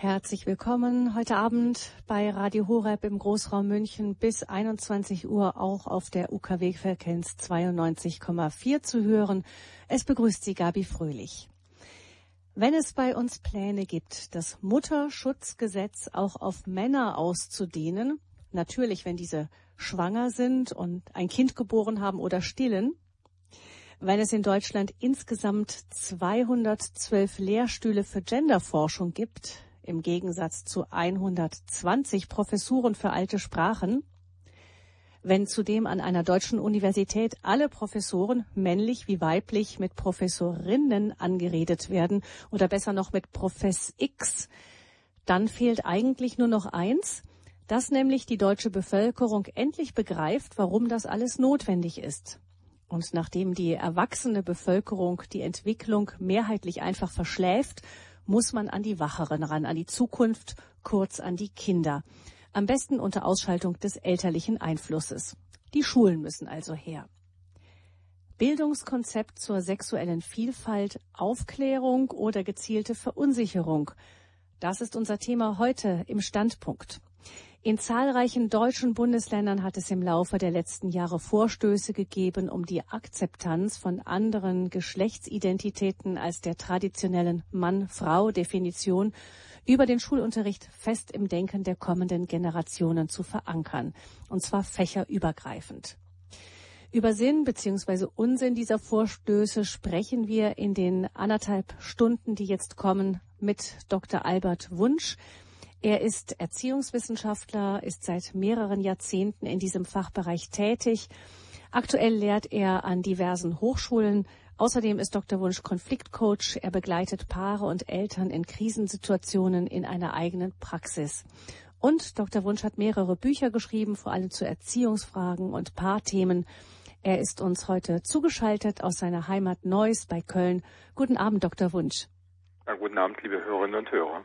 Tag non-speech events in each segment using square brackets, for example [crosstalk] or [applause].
Herzlich willkommen heute Abend bei Radio Horeb im Großraum München bis 21 Uhr auch auf der UKW-Frequenz 92,4 zu hören. Es begrüßt Sie Gabi Fröhlich. Wenn es bei uns Pläne gibt, das Mutterschutzgesetz auch auf Männer auszudehnen, natürlich wenn diese schwanger sind und ein Kind geboren haben oder stillen, wenn es in Deutschland insgesamt 212 Lehrstühle für Genderforschung gibt, im Gegensatz zu 120 Professuren für alte Sprachen. Wenn zudem an einer deutschen Universität alle Professoren, männlich wie weiblich, mit Professorinnen angeredet werden oder besser noch mit Profess X, dann fehlt eigentlich nur noch eins, dass nämlich die deutsche Bevölkerung endlich begreift, warum das alles notwendig ist. Und nachdem die erwachsene Bevölkerung die Entwicklung mehrheitlich einfach verschläft muss man an die Wacheren ran, an die Zukunft, kurz an die Kinder. Am besten unter Ausschaltung des elterlichen Einflusses. Die Schulen müssen also her. Bildungskonzept zur sexuellen Vielfalt, Aufklärung oder gezielte Verunsicherung. Das ist unser Thema heute im Standpunkt. In zahlreichen deutschen Bundesländern hat es im Laufe der letzten Jahre Vorstöße gegeben, um die Akzeptanz von anderen Geschlechtsidentitäten als der traditionellen Mann-Frau-Definition über den Schulunterricht fest im Denken der kommenden Generationen zu verankern, und zwar fächerübergreifend. Über Sinn bzw. Unsinn dieser Vorstöße sprechen wir in den anderthalb Stunden, die jetzt kommen, mit Dr. Albert Wunsch. Er ist Erziehungswissenschaftler, ist seit mehreren Jahrzehnten in diesem Fachbereich tätig. Aktuell lehrt er an diversen Hochschulen. Außerdem ist Dr. Wunsch Konfliktcoach. Er begleitet Paare und Eltern in Krisensituationen in einer eigenen Praxis. Und Dr. Wunsch hat mehrere Bücher geschrieben, vor allem zu Erziehungsfragen und Paarthemen. Er ist uns heute zugeschaltet aus seiner Heimat Neuss bei Köln. Guten Abend, Dr. Wunsch. Ja, guten Abend, liebe Hörerinnen und Hörer.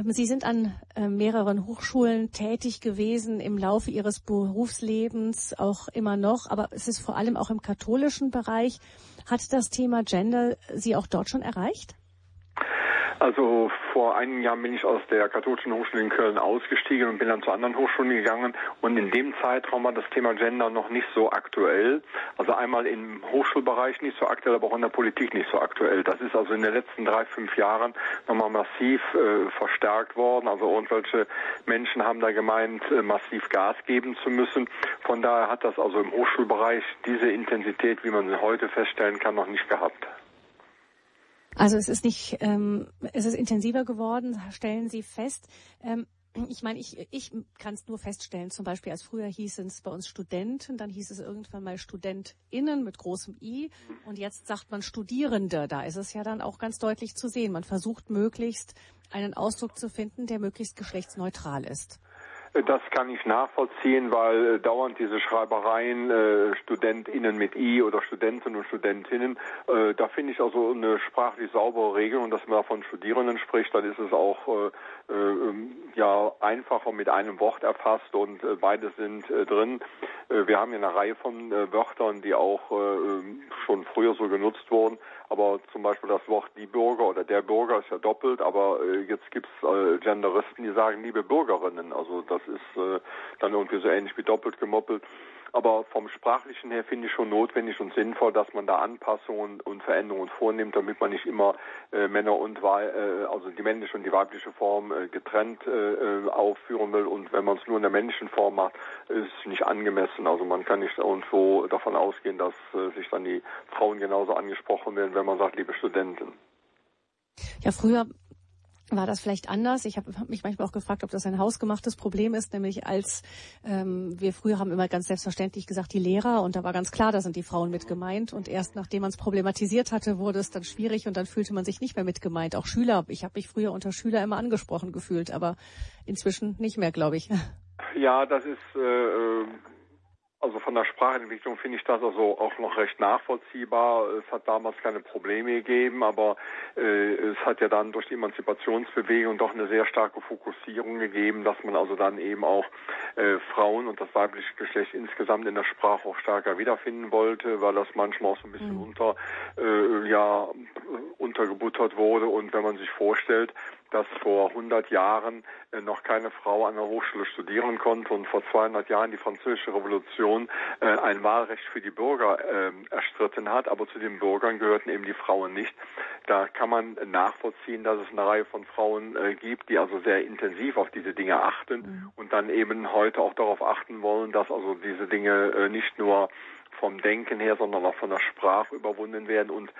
Ähm, Sie sind an äh, mehreren Hochschulen tätig gewesen im Laufe Ihres Berufslebens, auch immer noch, aber es ist vor allem auch im katholischen Bereich. Hat das Thema Gender Sie auch dort schon erreicht? Also vor einem Jahr bin ich aus der katholischen Hochschule in Köln ausgestiegen und bin dann zu anderen Hochschulen gegangen. Und in dem Zeitraum war das Thema Gender noch nicht so aktuell. Also einmal im Hochschulbereich nicht so aktuell, aber auch in der Politik nicht so aktuell. Das ist also in den letzten drei, fünf Jahren nochmal massiv äh, verstärkt worden. Also irgendwelche Menschen haben da gemeint, äh, massiv Gas geben zu müssen. Von daher hat das also im Hochschulbereich diese Intensität, wie man sie heute feststellen kann, noch nicht gehabt. Also es ist nicht, ähm, es ist intensiver geworden, stellen Sie fest. Ähm, ich meine, ich, ich kann es nur feststellen, zum Beispiel als früher hieß es bei uns Studenten, dann hieß es irgendwann mal StudentInnen mit großem I und jetzt sagt man Studierende. Da ist es ja dann auch ganz deutlich zu sehen. Man versucht möglichst einen Ausdruck zu finden, der möglichst geschlechtsneutral ist. Das kann ich nachvollziehen, weil äh, dauernd diese Schreibereien äh, StudentInnen mit I oder Studenten und Studentinnen, äh, da finde ich also eine sprachlich saubere Regelung, dass man von Studierenden spricht, dann ist es auch äh, äh, ja einfacher mit einem Wort erfasst und äh, beide sind äh, drin. Äh, wir haben ja eine Reihe von äh, Wörtern, die auch äh, schon früher so genutzt wurden, aber zum Beispiel das Wort die Bürger oder der Bürger ist ja doppelt, aber äh, jetzt gibt's äh, Genderisten, die sagen liebe Bürgerinnen, also das ist äh, dann irgendwie so ähnlich wie doppelt gemoppelt. Aber vom Sprachlichen her finde ich schon notwendig und sinnvoll, dass man da Anpassungen und Veränderungen vornimmt, damit man nicht immer äh, Männer und äh, also die männliche und die weibliche Form äh, getrennt äh, äh, aufführen will. Und wenn man es nur in der männlichen Form macht, ist es nicht angemessen. Also man kann nicht irgendwo davon ausgehen, dass äh, sich dann die Frauen genauso angesprochen werden, wenn man sagt, liebe Studenten. Ja, früher war das vielleicht anders. Ich habe hab mich manchmal auch gefragt, ob das ein hausgemachtes Problem ist, nämlich als ähm, wir früher haben immer ganz selbstverständlich gesagt, die Lehrer und da war ganz klar, da sind die Frauen mit gemeint und erst nachdem man es problematisiert hatte, wurde es dann schwierig und dann fühlte man sich nicht mehr mit gemeint. Auch Schüler, ich habe mich früher unter Schüler immer angesprochen gefühlt, aber inzwischen nicht mehr, glaube ich. Ja, das ist äh, also von der Sprachentwicklung finde ich das also auch noch recht nachvollziehbar. Es hat damals keine Probleme gegeben, aber äh, es hat ja dann durch die Emanzipationsbewegung doch eine sehr starke Fokussierung gegeben, dass man also dann eben auch äh, Frauen und das weibliche Geschlecht insgesamt in der Sprache auch stärker wiederfinden wollte, weil das manchmal auch so ein bisschen mhm. unter äh, ja untergebuttert wurde und wenn man sich vorstellt, dass vor 100 Jahren äh, noch keine Frau an der Hochschule studieren konnte und vor 200 Jahren die französische Revolution äh, ein Wahlrecht für die Bürger äh, erstritten hat, aber zu den Bürgern gehörten eben die Frauen nicht. Da kann man nachvollziehen, dass es eine Reihe von Frauen äh, gibt, die also sehr intensiv auf diese Dinge achten mhm. und dann eben heute auch darauf achten wollen, dass also diese Dinge äh, nicht nur vom Denken her, sondern auch von der Sprache überwunden werden. Und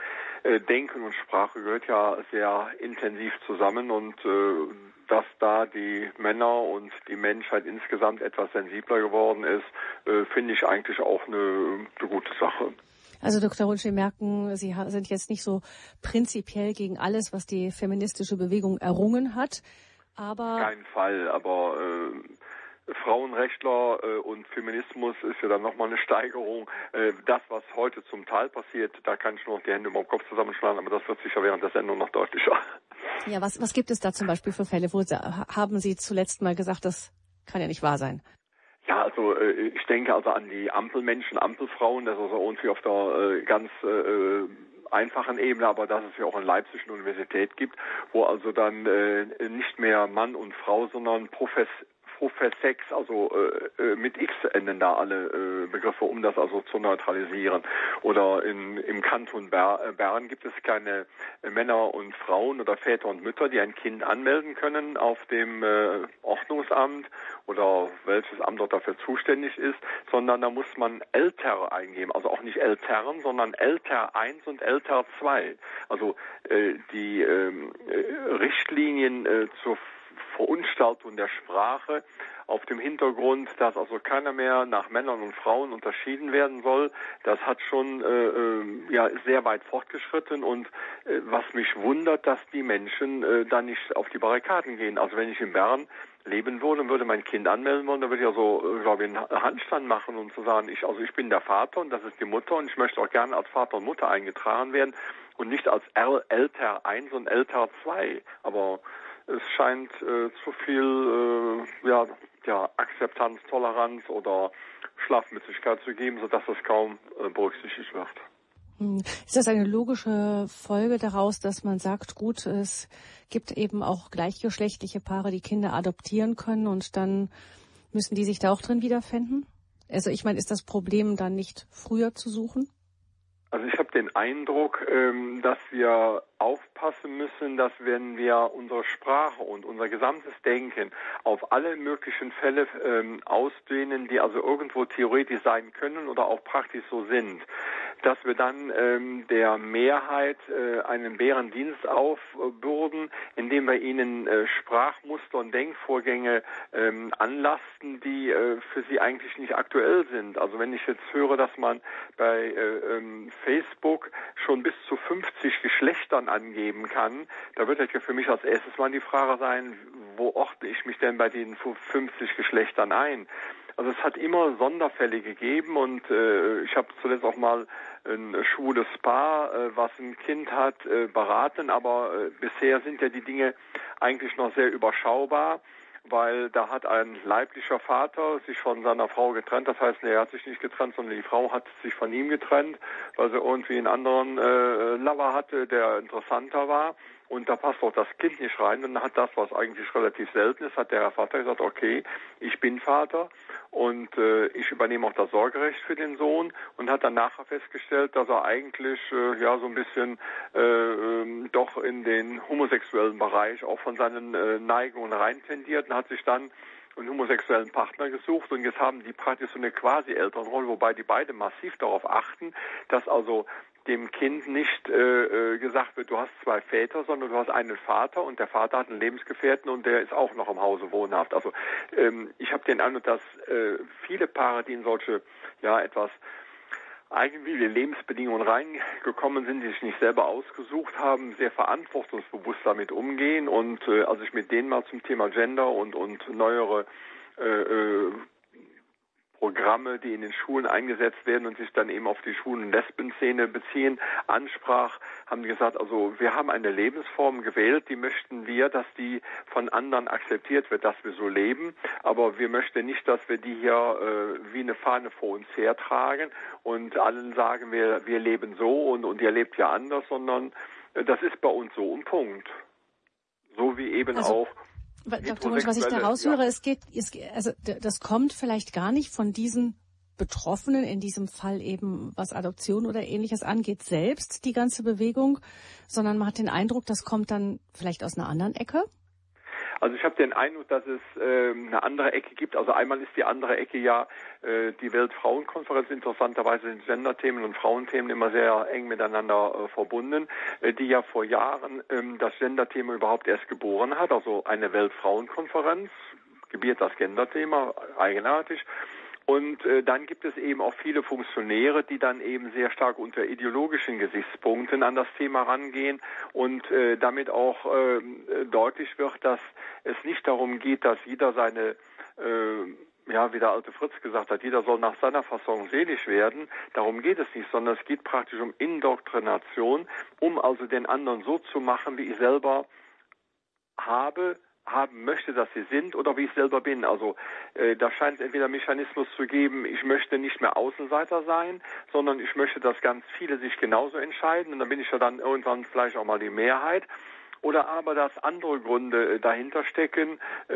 äh, Denken und Sprache gehört ja sehr intensiv zusammen und äh, dass da die Männer und die Menschheit insgesamt etwas sensibler geworden ist, äh, finde ich eigentlich auch eine, eine gute Sache. Also Dr. Runsch, wir merken, Sie sind jetzt nicht so prinzipiell gegen alles, was die feministische Bewegung errungen hat, aber... Kein Fall, aber äh, Frauenrechtler äh, und Feminismus ist ja dann nochmal eine Steigerung. Äh, das, was heute zum Teil passiert, da kann ich nur noch die Hände über den Kopf zusammenschlagen, aber das wird sicher während der Sendung noch deutlicher. Ja, was, was gibt es da zum Beispiel für Fälle? Wo haben Sie zuletzt mal gesagt, das kann ja nicht wahr sein? Ja, also äh, ich denke also an die Ampelmenschen, Ampelfrauen, das ist also irgendwie auf der äh, ganz äh, einfachen Ebene, aber dass es ja auch in Leipzig eine Universität gibt, wo also dann äh, nicht mehr Mann und Frau, sondern Profess Professex, also äh, äh, mit X enden da alle äh, Begriffe, um das also zu neutralisieren. Oder in, im Kanton äh, Bern gibt es keine Männer und Frauen oder Väter und Mütter, die ein Kind anmelden können auf dem äh, Ordnungsamt oder welches Amt dort dafür zuständig ist, sondern da muss man älter eingeben, also auch nicht Eltern, sondern älter 1 und älter 2. Also äh, die ähm, äh, Richtlinien äh, zur Verunstaltung der Sprache auf dem Hintergrund, dass also keiner mehr nach Männern und Frauen unterschieden werden soll. Das hat schon äh, äh, ja sehr weit fortgeschritten und äh, was mich wundert, dass die Menschen äh, da nicht auf die Barrikaden gehen. Also wenn ich in Bern leben würde und würde mein Kind anmelden wollen, dann würde ich also, äh, glaube ich, einen Handstand machen und zu sagen, ich, also ich bin der Vater und das ist die Mutter und ich möchte auch gerne als Vater und Mutter eingetragen werden und nicht als älter 1 und älter 2. Aber es scheint äh, zu viel äh, ja, ja, Akzeptanz, Toleranz oder Schlafmützigkeit zu geben, sodass das kaum äh, berücksichtigt wird. Hm. Ist das eine logische Folge daraus, dass man sagt, gut, es gibt eben auch gleichgeschlechtliche Paare, die Kinder adoptieren können und dann müssen die sich da auch drin wiederfinden? Also ich meine, ist das Problem dann nicht früher zu suchen? Also ich habe den Eindruck, ähm, dass wir aufpassen müssen, dass wenn wir unsere Sprache und unser gesamtes Denken auf alle möglichen Fälle ähm, ausdehnen, die also irgendwo theoretisch sein können oder auch praktisch so sind, dass wir dann ähm, der Mehrheit äh, einen Bärendienst aufbürden, indem wir ihnen äh, Sprachmuster und Denkvorgänge ähm, anlasten, die äh, für sie eigentlich nicht aktuell sind. Also wenn ich jetzt höre, dass man bei äh, ähm, Facebook schon bis zu 50 Geschlechtern angeben kann, da wird ja für mich als erstes mal die Frage sein, wo orte ich mich denn bei den 50 Geschlechtern ein? Also es hat immer Sonderfälle gegeben und äh, ich habe zuletzt auch mal ein schwules Paar, äh, was ein Kind hat, äh, beraten, aber äh, bisher sind ja die Dinge eigentlich noch sehr überschaubar weil da hat ein leiblicher Vater sich von seiner Frau getrennt. Das heißt, er hat sich nicht getrennt, sondern die Frau hat sich von ihm getrennt, weil sie irgendwie einen anderen äh, Lover hatte, der interessanter war und da passt auch das Kind nicht rein. Und dann hat das, was eigentlich relativ selten ist, hat der Vater gesagt, okay, ich bin Vater und äh, ich übernehme auch das Sorgerecht für den Sohn und hat dann nachher festgestellt, dass er eigentlich äh, ja so ein bisschen äh, ähm, doch in den homosexuellen Bereich auch von seinen äh, Neigungen rein tendiert und hat sich dann einen homosexuellen Partner gesucht und jetzt haben die praktisch so eine quasi Elternrolle, wobei die beide massiv darauf achten, dass also dem Kind nicht äh, äh, gesagt wird, du hast zwei Väter, sondern du hast einen Vater und der Vater hat einen Lebensgefährten und der ist auch noch im Hause wohnhaft. Also ähm, ich habe den Eindruck, dass äh, viele Paare, die in solche ja etwas eigenwillige Lebensbedingungen reingekommen sind, die sich nicht selber ausgesucht haben, sehr verantwortungsbewusst damit umgehen und äh, als ich mit denen mal zum Thema Gender und und neuere äh, äh Programme, die in den Schulen eingesetzt werden und sich dann eben auf die schwulen Lesben-Szene beziehen, ansprach, haben gesagt, also wir haben eine Lebensform gewählt, die möchten wir, dass die von anderen akzeptiert wird, dass wir so leben, aber wir möchten nicht, dass wir die hier äh, wie eine Fahne vor uns hertragen und allen sagen, wir, wir leben so und, und ihr lebt ja anders, sondern äh, das ist bei uns so ein Punkt. So wie eben also, auch Dr. Wunsch, was ich da raushöre, ja. es geht, es, also das kommt vielleicht gar nicht von diesen Betroffenen, in diesem Fall eben was Adoption oder ähnliches angeht, selbst die ganze Bewegung, sondern man hat den Eindruck, das kommt dann vielleicht aus einer anderen Ecke? Also ich habe den Eindruck, dass es äh, eine andere Ecke gibt. Also einmal ist die andere Ecke ja äh, die Weltfrauenkonferenz. Interessanterweise sind Genderthemen und Frauenthemen immer sehr eng miteinander äh, verbunden, äh, die ja vor Jahren ähm, das Genderthema überhaupt erst geboren hat. Also eine Weltfrauenkonferenz gebiert das Genderthema, eigenartig. Und äh, dann gibt es eben auch viele Funktionäre, die dann eben sehr stark unter ideologischen Gesichtspunkten an das Thema rangehen und äh, damit auch äh, deutlich wird, dass es nicht darum geht, dass jeder seine äh, ja, wie der alte Fritz gesagt hat, jeder soll nach seiner Fassung selig werden. Darum geht es nicht, sondern es geht praktisch um Indoktrination, um also den anderen so zu machen, wie ich selber habe, haben möchte, dass sie sind oder wie ich selber bin. Also äh, da scheint es entweder Mechanismus zu geben, ich möchte nicht mehr Außenseiter sein, sondern ich möchte, dass ganz viele sich genauso entscheiden und dann bin ich ja dann irgendwann vielleicht auch mal die Mehrheit oder aber dass andere Gründe äh, dahinter stecken. Äh,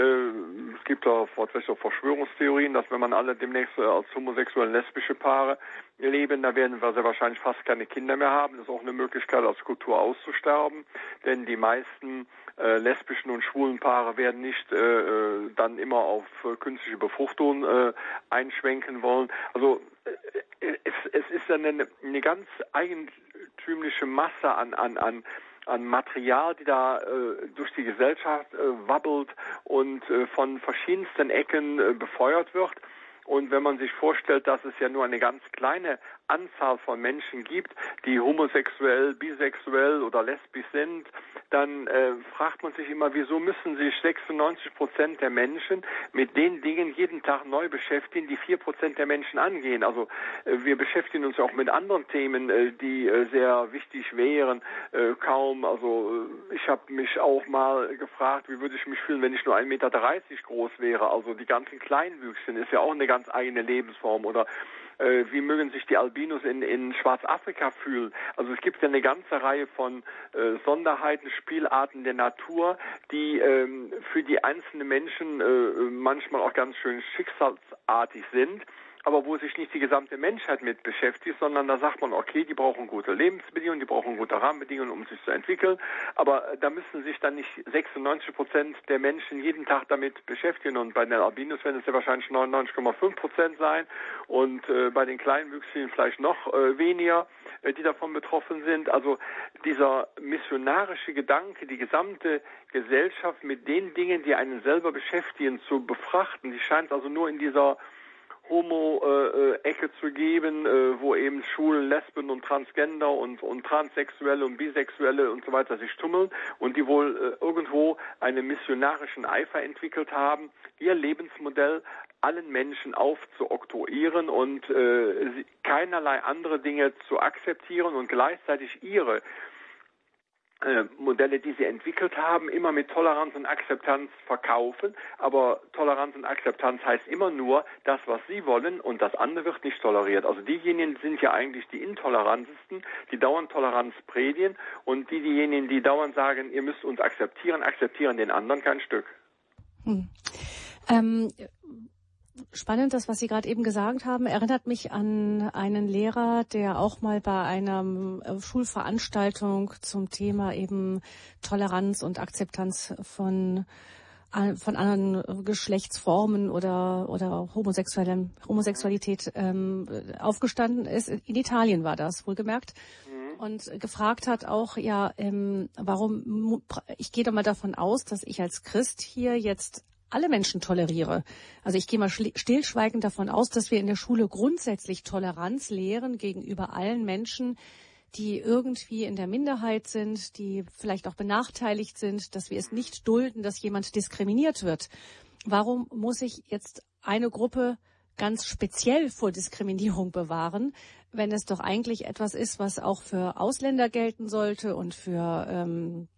es gibt da fortwährende Verschwörungstheorien, dass wenn man alle demnächst äh, als homosexuelle lesbische Paare leben, da werden wir sehr wahrscheinlich fast keine Kinder mehr haben. Das ist auch eine Möglichkeit, als Kultur auszusterben, denn die meisten äh, lesbischen und schwulen Paare werden nicht äh, dann immer auf äh, künstliche Befruchtung äh, einschwenken wollen. Also es, es ist eine, eine ganz eigentümliche Masse an, an, an an Material, die da äh, durch die Gesellschaft äh, wabbelt und äh, von verschiedensten Ecken äh, befeuert wird. Und wenn man sich vorstellt, dass es ja nur eine ganz kleine Anzahl von Menschen gibt, die homosexuell, bisexuell oder lesbisch sind, dann äh, fragt man sich immer, wieso müssen sich 96 Prozent der Menschen mit den Dingen jeden Tag neu beschäftigen, die vier Prozent der Menschen angehen. Also äh, wir beschäftigen uns auch mit anderen Themen, äh, die äh, sehr wichtig wären. Äh, kaum, also äh, ich habe mich auch mal gefragt, wie würde ich mich fühlen, wenn ich nur 1,30 Meter groß wäre. Also die ganzen Kleinwüchsen ist ja auch eine ganz eigene Lebensform. Oder äh, wie mögen sich die Albinos in, in Schwarzafrika fühlen. Also es gibt ja eine ganze Reihe von äh, Sonderheiten, Spielarten der Natur, die ähm, für die einzelnen Menschen äh, manchmal auch ganz schön schicksalsartig sind aber wo sich nicht die gesamte Menschheit mit beschäftigt, sondern da sagt man, okay, die brauchen gute Lebensbedingungen, die brauchen gute Rahmenbedingungen, um sich zu entwickeln, aber äh, da müssen sich dann nicht 96 Prozent der Menschen jeden Tag damit beschäftigen. Und bei den Albinos werden es ja wahrscheinlich 99,5 Prozent sein. Und äh, bei den Kleinwüchsigen vielleicht noch äh, weniger, äh, die davon betroffen sind. Also dieser missionarische Gedanke, die gesamte Gesellschaft mit den Dingen, die einen selber beschäftigen, zu befrachten, die scheint also nur in dieser Homo-Ecke zu geben, äh, wo eben Schulen, Lesben und Transgender und, und Transsexuelle und Bisexuelle und so weiter sich tummeln und die wohl äh, irgendwo einen missionarischen Eifer entwickelt haben, ihr Lebensmodell allen Menschen aufzuoktroyieren und äh, keinerlei andere Dinge zu akzeptieren und gleichzeitig ihre äh, Modelle, die sie entwickelt haben, immer mit Toleranz und Akzeptanz verkaufen. Aber Toleranz und Akzeptanz heißt immer nur das, was sie wollen und das andere wird nicht toleriert. Also diejenigen sind ja eigentlich die intolerantesten, die dauernd Toleranz predigen und die, diejenigen, die dauernd sagen, ihr müsst uns akzeptieren, akzeptieren den anderen kein Stück. Hm. Ähm, Spannend, das, was Sie gerade eben gesagt haben, erinnert mich an einen Lehrer, der auch mal bei einer äh, Schulveranstaltung zum Thema eben Toleranz und Akzeptanz von äh, von anderen Geschlechtsformen oder oder homosexuellem Homosexualität ähm, aufgestanden ist. In Italien war das wohlgemerkt mhm. und gefragt hat auch ja, ähm, warum ich gehe doch mal davon aus, dass ich als Christ hier jetzt alle Menschen toleriere. Also ich gehe mal stillschweigend davon aus, dass wir in der Schule grundsätzlich Toleranz lehren gegenüber allen Menschen, die irgendwie in der Minderheit sind, die vielleicht auch benachteiligt sind, dass wir es nicht dulden, dass jemand diskriminiert wird. Warum muss ich jetzt eine Gruppe ganz speziell vor Diskriminierung bewahren, wenn es doch eigentlich etwas ist, was auch für Ausländer gelten sollte und für ähm,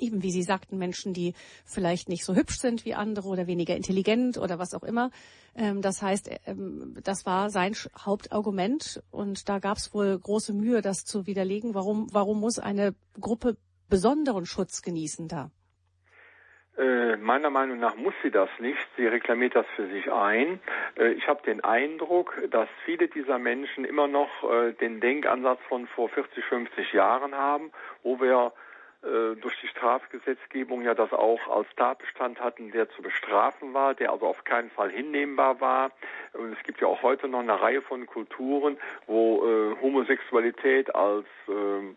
eben wie Sie sagten, Menschen, die vielleicht nicht so hübsch sind wie andere oder weniger intelligent oder was auch immer. Ähm, das heißt, ähm, das war sein Hauptargument und da gab es wohl große Mühe, das zu widerlegen. Warum, warum muss eine Gruppe besonderen Schutz genießen da? Äh, meiner Meinung nach muss sie das nicht. Sie reklamiert das für sich ein. Äh, ich habe den Eindruck, dass viele dieser Menschen immer noch äh, den Denkansatz von vor 40, 50 Jahren haben, wo wir durch die Strafgesetzgebung ja das auch als Tatbestand hatten, der zu bestrafen war, der also auf keinen Fall hinnehmbar war. Und es gibt ja auch heute noch eine Reihe von Kulturen, wo äh, Homosexualität als äh,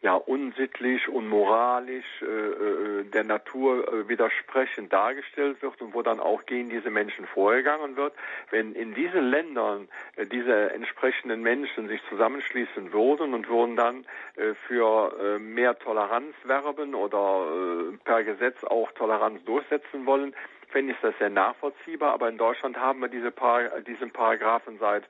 ja unsittlich und moralisch äh, äh, der Natur äh, widersprechend dargestellt wird und wo dann auch gegen diese Menschen vorgegangen wird. Wenn in diesen Ländern äh, diese entsprechenden Menschen sich zusammenschließen würden und würden dann äh, für äh, mehr Toleranz werben oder äh, per Gesetz auch Toleranz durchsetzen wollen, fände ich das sehr nachvollziehbar. Aber in Deutschland haben wir diese Par diesen Paragraphen seit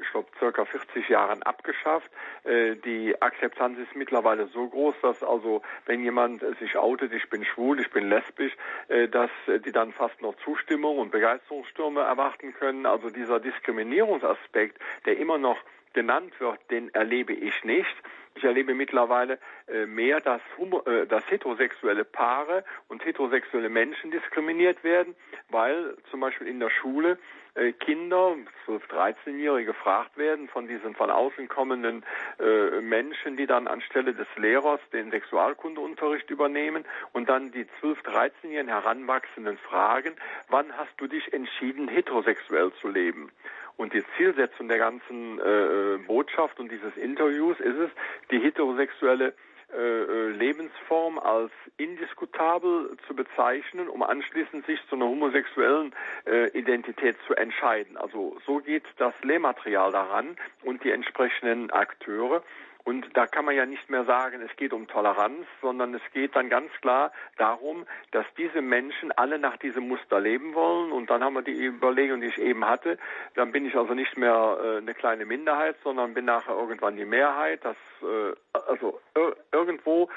ich glaube, circa 40 Jahren abgeschafft. Äh, die Akzeptanz ist mittlerweile so groß, dass also, wenn jemand sich outet, ich bin schwul, ich bin lesbisch, äh, dass die dann fast noch Zustimmung und Begeisterungsstürme erwarten können. Also dieser Diskriminierungsaspekt, der immer noch genannt wird, den erlebe ich nicht. Ich erlebe mittlerweile äh, mehr, dass, äh, dass heterosexuelle Paare und heterosexuelle Menschen diskriminiert werden, weil zum Beispiel in der Schule äh, Kinder, 12-, 13-Jährige gefragt werden von diesen von außen kommenden äh, Menschen, die dann anstelle des Lehrers den Sexualkundeunterricht übernehmen und dann die 12-, 13-Jährigen Heranwachsenden fragen, wann hast du dich entschieden, heterosexuell zu leben? Und die Zielsetzung der ganzen äh, Botschaft und dieses Interviews ist es, die heterosexuelle äh, äh, Lebensform als indiskutabel zu bezeichnen, um anschließend sich zu einer homosexuellen äh, Identität zu entscheiden. Also so geht das Lehrmaterial daran und die entsprechenden Akteure. Und da kann man ja nicht mehr sagen, es geht um Toleranz, sondern es geht dann ganz klar darum, dass diese Menschen alle nach diesem Muster leben wollen. Und dann haben wir die Überlegung, die ich eben hatte. Dann bin ich also nicht mehr äh, eine kleine Minderheit, sondern bin nachher irgendwann die Mehrheit. Das, äh, also ir irgendwo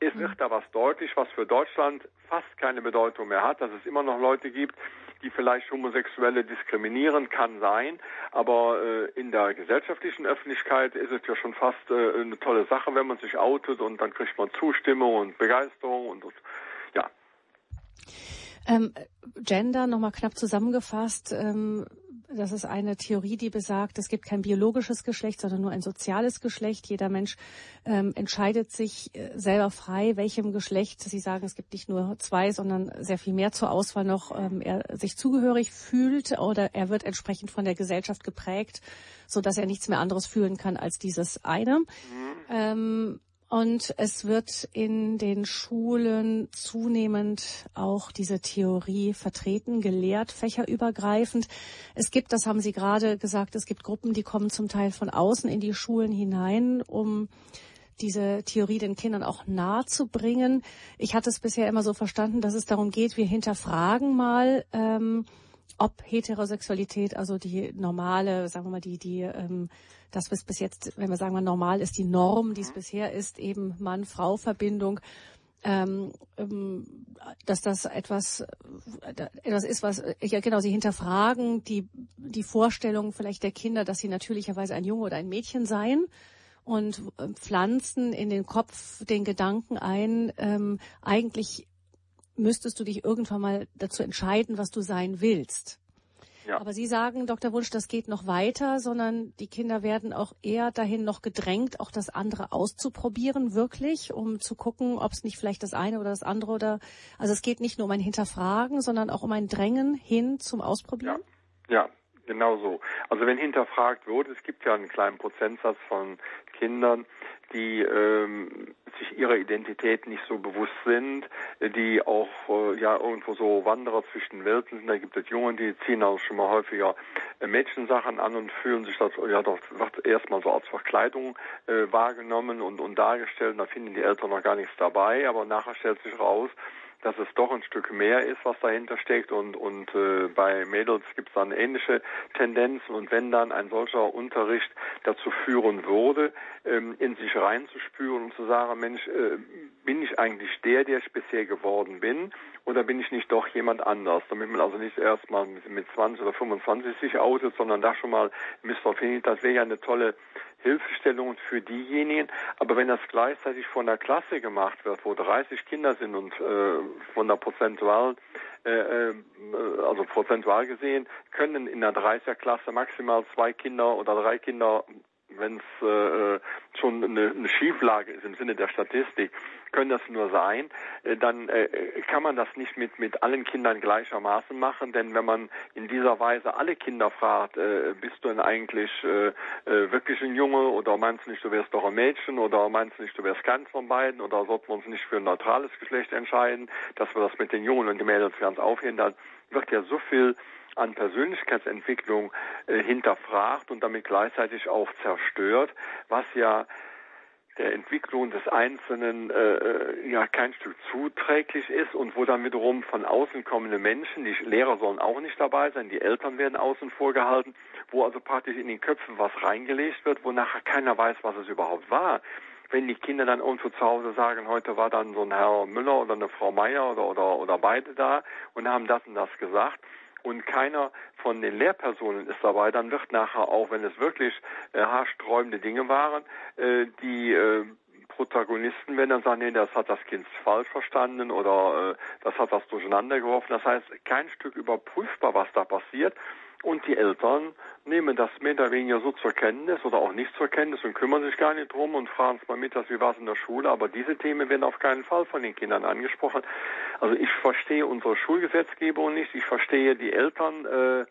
es wird da was deutlich, was für Deutschland fast keine Bedeutung mehr hat, dass es immer noch Leute gibt, die vielleicht Homosexuelle diskriminieren, kann sein, aber äh, in der gesellschaftlichen Öffentlichkeit ist es ja schon fast äh, eine tolle Sache, wenn man sich outet und dann kriegt man Zustimmung und Begeisterung und, und ja. Ähm, Gender nochmal knapp zusammengefasst. Ähm, das ist eine Theorie, die besagt, es gibt kein biologisches Geschlecht, sondern nur ein soziales Geschlecht. Jeder Mensch ähm, entscheidet sich äh, selber frei, welchem Geschlecht. Sie sagen, es gibt nicht nur zwei, sondern sehr viel mehr zur Auswahl noch. Ähm, er sich zugehörig fühlt oder er wird entsprechend von der Gesellschaft geprägt, so dass er nichts mehr anderes fühlen kann als dieses eine. Mhm. Ähm, und es wird in den Schulen zunehmend auch diese Theorie vertreten, gelehrt, fächerübergreifend. Es gibt, das haben Sie gerade gesagt, es gibt Gruppen, die kommen zum Teil von außen in die Schulen hinein, um diese Theorie den Kindern auch nahe zu bringen. Ich hatte es bisher immer so verstanden, dass es darum geht, wir hinterfragen mal, ähm, ob Heterosexualität, also die normale, sagen wir mal, die, die ähm, das, was bis jetzt, wenn wir sagen mal normal ist, die Norm, die es bisher ist, eben Mann-Frau-Verbindung, ähm, ähm, dass das etwas, äh, etwas ist, was, ja genau, sie hinterfragen die, die Vorstellung vielleicht der Kinder, dass sie natürlicherweise ein Junge oder ein Mädchen seien und äh, pflanzen in den Kopf den Gedanken ein, ähm, eigentlich müsstest du dich irgendwann mal dazu entscheiden, was du sein willst. Ja. Aber Sie sagen, Dr. Wunsch, das geht noch weiter, sondern die Kinder werden auch eher dahin noch gedrängt, auch das andere auszuprobieren, wirklich, um zu gucken, ob es nicht vielleicht das eine oder das andere oder, also es geht nicht nur um ein Hinterfragen, sondern auch um ein Drängen hin zum Ausprobieren? Ja, ja genau so. Also wenn hinterfragt wird, es gibt ja einen kleinen Prozentsatz von Kindern, die ähm, sich ihrer Identität nicht so bewusst sind, die auch äh, ja irgendwo so Wanderer zwischen Welten sind. Da gibt es Jungen, die ziehen auch schon mal häufiger äh, Mädchensachen an und fühlen sich das ja doch wird erstmal so als Verkleidung äh, wahrgenommen und, und dargestellt. Da finden die Eltern noch gar nichts dabei, aber nachher stellt sich raus, dass es doch ein Stück mehr ist, was dahinter steckt und, und äh, bei Mädels gibt es dann ähnliche Tendenzen und wenn dann ein solcher Unterricht dazu führen würde, ähm, in sich reinzuspüren und zu sagen, Mensch, äh, bin ich eigentlich der, der ich bisher geworden bin oder bin ich nicht doch jemand anders, damit man also nicht erstmal mit 20 oder 25 sich outet, sondern da schon mal misst findet, das wäre ja eine tolle Hilfestellungen für diejenigen. Aber wenn das gleichzeitig von der Klasse gemacht wird, wo 30 Kinder sind und äh, von der prozentualen äh, äh, also prozentual gesehen, können in der 30er Klasse maximal zwei Kinder oder drei Kinder wenn es äh, schon eine, eine Schieflage ist im Sinne der Statistik, können das nur sein, äh, dann äh, kann man das nicht mit, mit allen Kindern gleichermaßen machen, denn wenn man in dieser Weise alle Kinder fragt, äh, bist du denn eigentlich äh, äh, wirklich ein Junge oder meinst du nicht, du wärst doch ein Mädchen oder meinst du nicht, du wärst keins von beiden oder sollten wir uns nicht für ein neutrales Geschlecht entscheiden, dass wir das mit den Jungen und den Mädels ganz aufhören, dann wird ja so viel an Persönlichkeitsentwicklung äh, hinterfragt und damit gleichzeitig auch zerstört, was ja der Entwicklung des Einzelnen äh, äh, ja kein Stück zuträglich ist und wo dann wiederum von außen kommende Menschen, die Lehrer sollen auch nicht dabei sein, die Eltern werden außen vor gehalten, wo also praktisch in den Köpfen was reingelegt wird, wo nachher keiner weiß, was es überhaupt war. Wenn die Kinder dann irgendwo zu Hause sagen, heute war dann so ein Herr Müller oder eine Frau Meier oder, oder, oder beide da und haben das und das gesagt, und keiner von den Lehrpersonen ist dabei, dann wird nachher auch, wenn es wirklich äh, haarsträubende Dinge waren, äh, die äh, Protagonisten werden dann sagen, nee, das hat das Kind falsch verstanden oder äh, das hat das durcheinander geworfen. Das heißt, kein Stück überprüfbar, was da passiert. Und die Eltern nehmen das mehr oder weniger so zur Kenntnis oder auch nicht zur Kenntnis und kümmern sich gar nicht drum und fragen es mal mit, dass wie war es in der Schule. Aber diese Themen werden auf keinen Fall von den Kindern angesprochen. Also ich verstehe unsere Schulgesetzgebung nicht, ich verstehe die Elternräte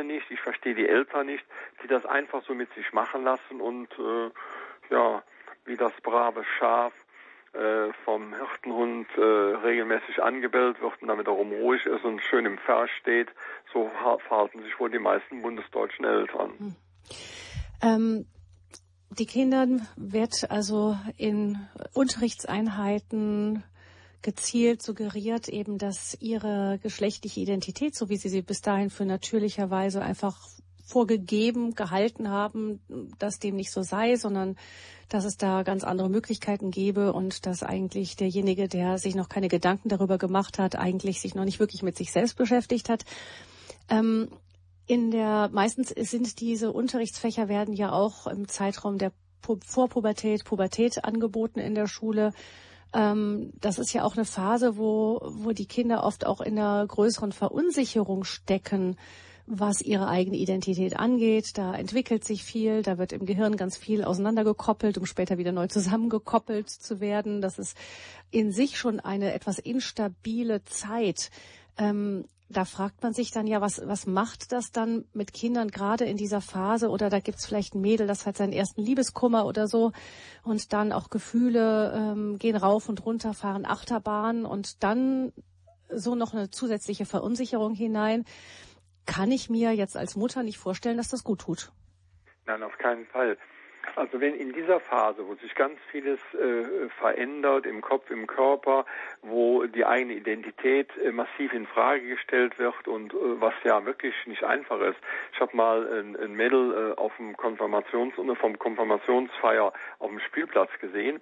äh, nicht, ich verstehe die Eltern nicht, die das einfach so mit sich machen lassen und äh, ja, wie das brave Schaf äh, vom Hirtenhund äh, regelmäßig angebellt wird und damit darum ruhig ist und schön im Vers steht. So verhalten sich wohl die meisten bundesdeutschen Eltern. Hm. Ähm, die Kindern wird also in Unterrichtseinheiten gezielt suggeriert eben, dass ihre geschlechtliche Identität, so wie sie sie bis dahin für natürlicherweise einfach vorgegeben gehalten haben, dass dem nicht so sei, sondern dass es da ganz andere Möglichkeiten gäbe und dass eigentlich derjenige, der sich noch keine Gedanken darüber gemacht hat, eigentlich sich noch nicht wirklich mit sich selbst beschäftigt hat. Ähm, in der meistens sind diese Unterrichtsfächer werden ja auch im Zeitraum der Vorpubertät, Pubertät angeboten in der Schule. Ähm, das ist ja auch eine Phase, wo, wo die Kinder oft auch in einer größeren Verunsicherung stecken was ihre eigene Identität angeht. Da entwickelt sich viel, da wird im Gehirn ganz viel auseinandergekoppelt, um später wieder neu zusammengekoppelt zu werden. Das ist in sich schon eine etwas instabile Zeit. Ähm, da fragt man sich dann ja, was, was macht das dann mit Kindern gerade in dieser Phase? Oder da gibt's vielleicht ein Mädel, das hat seinen ersten Liebeskummer oder so und dann auch Gefühle ähm, gehen rauf und runter, fahren Achterbahn und dann so noch eine zusätzliche Verunsicherung hinein kann ich mir jetzt als Mutter nicht vorstellen, dass das gut tut. Nein, auf keinen Fall. Also wenn in dieser Phase, wo sich ganz vieles äh, verändert im Kopf, im Körper, wo die eigene Identität äh, massiv in Frage gestellt wird und äh, was ja wirklich nicht einfach ist. Ich habe mal ein, ein Mädel äh, auf dem Konfirmations vom Konfirmationsfeier auf dem Spielplatz gesehen.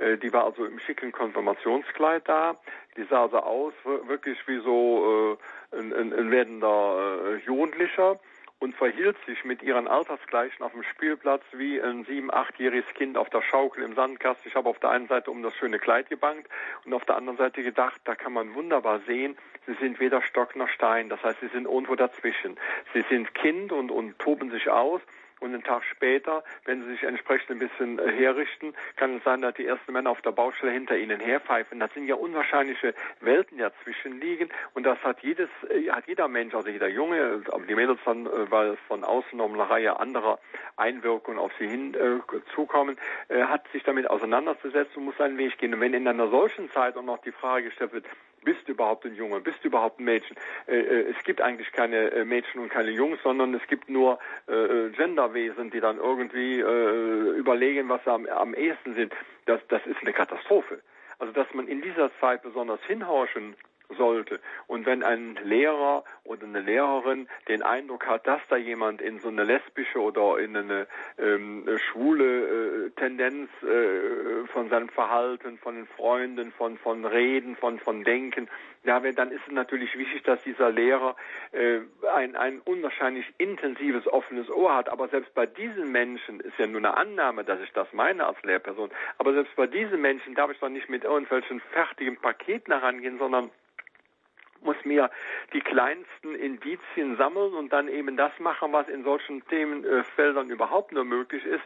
Äh, die war also im schicken Konfirmationskleid da. Die sah so aus, wirklich wie so äh, ein, ein, ein werdender Jugendlicher und verhielt sich mit ihren Altersgleichen auf dem Spielplatz wie ein sieben-, achtjähriges Kind auf der Schaukel im Sandkasten. Ich habe auf der einen Seite um das schöne Kleid gebankt und auf der anderen Seite gedacht, da kann man wunderbar sehen, sie sind weder Stock noch Stein. Das heißt, sie sind irgendwo dazwischen. Sie sind Kind und, und toben sich aus und einen Tag später, wenn sie sich entsprechend ein bisschen äh, herrichten, kann es sein, dass die ersten Männer auf der Baustelle hinter ihnen herpfeifen. Das sind ja unwahrscheinliche Welten, die dazwischen liegen. Und das hat jedes, äh, hat jeder Mensch, also jeder Junge, die Mädels dann, äh, weil von außen noch eine Reihe anderer Einwirkungen auf sie hinzukommen, hat sich damit auseinanderzusetzen und muss seinen Weg gehen. Und wenn in einer solchen Zeit auch noch die Frage gestellt wird, bist du überhaupt ein Junge, bist du überhaupt ein Mädchen? es gibt eigentlich keine Mädchen und keine Jungs, sondern es gibt nur Gender Wesen, die dann irgendwie äh, überlegen, was sie am, am ehesten sind, das, das ist eine Katastrophe. Also dass man in dieser Zeit besonders hinhorchen sollte. Und wenn ein Lehrer oder eine Lehrerin den Eindruck hat, dass da jemand in so eine lesbische oder in eine ähm, schwule äh, Tendenz äh, von seinem Verhalten, von den Freunden, von, von Reden, von, von Denken, ja, dann ist es natürlich wichtig, dass dieser Lehrer äh, ein, ein unwahrscheinlich intensives, offenes Ohr hat. Aber selbst bei diesen Menschen ist ja nur eine Annahme, dass ich das meine als Lehrperson. Aber selbst bei diesen Menschen darf ich doch nicht mit irgendwelchen fertigen Paketen herangehen, sondern muss mir die kleinsten Indizien sammeln und dann eben das machen, was in solchen Themenfeldern überhaupt nur möglich ist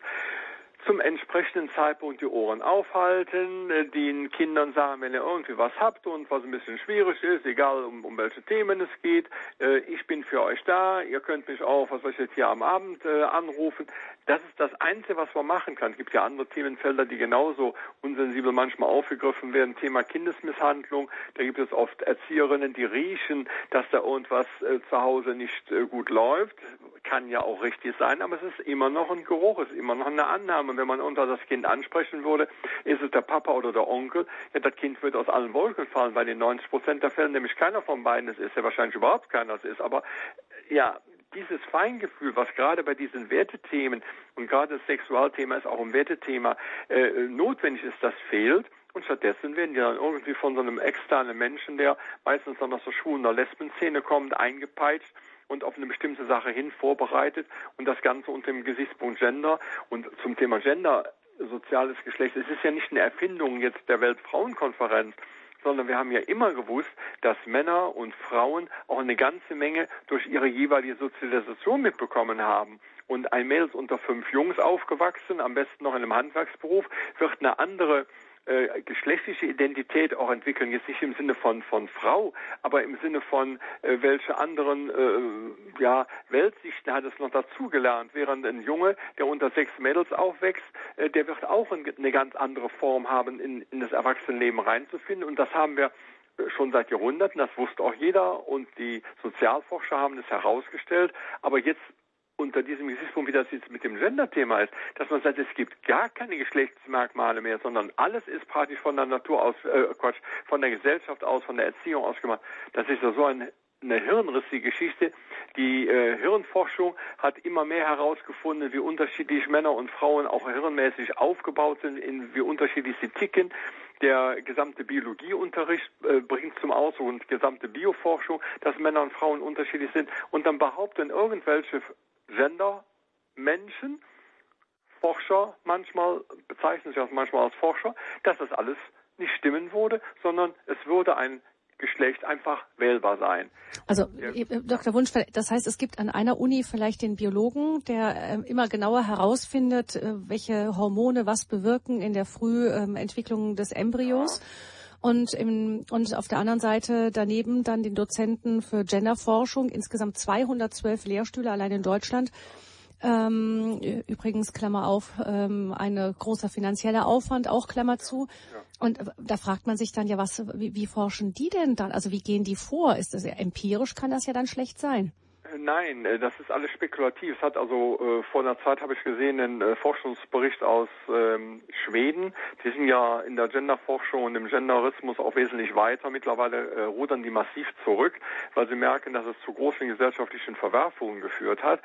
zum entsprechenden Zeitpunkt die Ohren aufhalten, den Kindern sagen, wenn ihr irgendwie was habt und was ein bisschen schwierig ist, egal um, um welche Themen es geht, äh, ich bin für euch da, ihr könnt mich auch, was weiß ich jetzt hier am Abend äh, anrufen. Das ist das Einzige, was man machen kann. Es gibt ja andere Themenfelder, die genauso unsensibel manchmal aufgegriffen werden. Thema Kindesmisshandlung, da gibt es oft Erzieherinnen, die riechen, dass da irgendwas äh, zu Hause nicht äh, gut läuft. Kann ja auch richtig sein, aber es ist immer noch ein Geruch, es ist immer noch eine Annahme wenn man unter das Kind ansprechen würde, ist es der Papa oder der Onkel, ja, das Kind wird aus allen Wolken fallen, weil in 90 Prozent der Fälle nämlich keiner von beiden es ist, ja wahrscheinlich überhaupt keiner es ist. Aber ja, dieses Feingefühl, was gerade bei diesen Wertethemen und gerade das Sexualthema ist auch ein Wertethema äh, notwendig ist, das fehlt. Und stattdessen werden die dann irgendwie von so einem externen Menschen, der meistens dann aus der Schwulen- oder Lesben-Szene kommt, eingepeitscht und auf eine bestimmte Sache hin vorbereitet und das Ganze unter dem Gesichtspunkt Gender und zum Thema Gender soziales Geschlecht. Es ist ja nicht eine Erfindung jetzt der Weltfrauenkonferenz, sondern wir haben ja immer gewusst, dass Männer und Frauen auch eine ganze Menge durch ihre jeweilige Sozialisation mitbekommen haben. Und ein Mädel unter fünf Jungs aufgewachsen, am besten noch in einem Handwerksberuf, wird eine andere äh, geschlechtliche Identität auch entwickeln, jetzt nicht im Sinne von von Frau, aber im Sinne von äh, welche anderen äh, ja Weltsichten hat es noch dazugelernt, während ein Junge, der unter sechs Mädels aufwächst, äh, der wird auch eine ganz andere Form haben, in, in das Erwachsenenleben reinzufinden. Und das haben wir äh, schon seit Jahrhunderten, das wusste auch jeder. Und die Sozialforscher haben das herausgestellt, aber jetzt unter diesem Gesichtspunkt, wie das jetzt mit dem Gender-Thema ist, dass man sagt, es gibt gar keine Geschlechtsmerkmale mehr, sondern alles ist praktisch von der Natur aus, äh, Quatsch, von der Gesellschaft aus, von der Erziehung aus gemacht. Das ist ja so ein, eine hirnrissige Geschichte. Die äh, Hirnforschung hat immer mehr herausgefunden, wie unterschiedlich Männer und Frauen auch hirnmäßig aufgebaut sind, in wie unterschiedlich sie ticken. Der gesamte Biologieunterricht äh, bringt zum Ausdruck und gesamte Bioforschung, dass Männer und Frauen unterschiedlich sind. Und dann behaupten irgendwelche Gendermenschen, Forscher manchmal, bezeichnen sich auch manchmal als Forscher, dass das alles nicht stimmen würde, sondern es würde ein Geschlecht einfach wählbar sein. Also äh, Dr. Wunschfeld, das heißt, es gibt an einer Uni vielleicht den Biologen, der äh, immer genauer herausfindet, äh, welche Hormone was bewirken in der Frühentwicklung des Embryos. Ja und, im, und auf der anderen Seite daneben dann den Dozenten für Genderforschung, insgesamt 212 Lehrstühle allein in Deutschland. Ähm, übrigens, Klammer auf, ähm, ein großer finanzieller Aufwand, auch Klammer zu. Und da fragt man sich dann ja, was, wie, wie forschen die denn dann? Also wie gehen die vor? Ist das empirisch kann das ja dann schlecht sein. Nein, äh, das ist alles spekulativ. Es hat also äh, vor einer Zeit habe ich gesehen einen äh, Forschungsbericht aus ähm, Schweden. Die sind ja in der Genderforschung und im Genderismus auch wesentlich weiter. Mittlerweile äh, rudern die massiv zurück, weil sie merken, dass es zu großen gesellschaftlichen Verwerfungen geführt hat.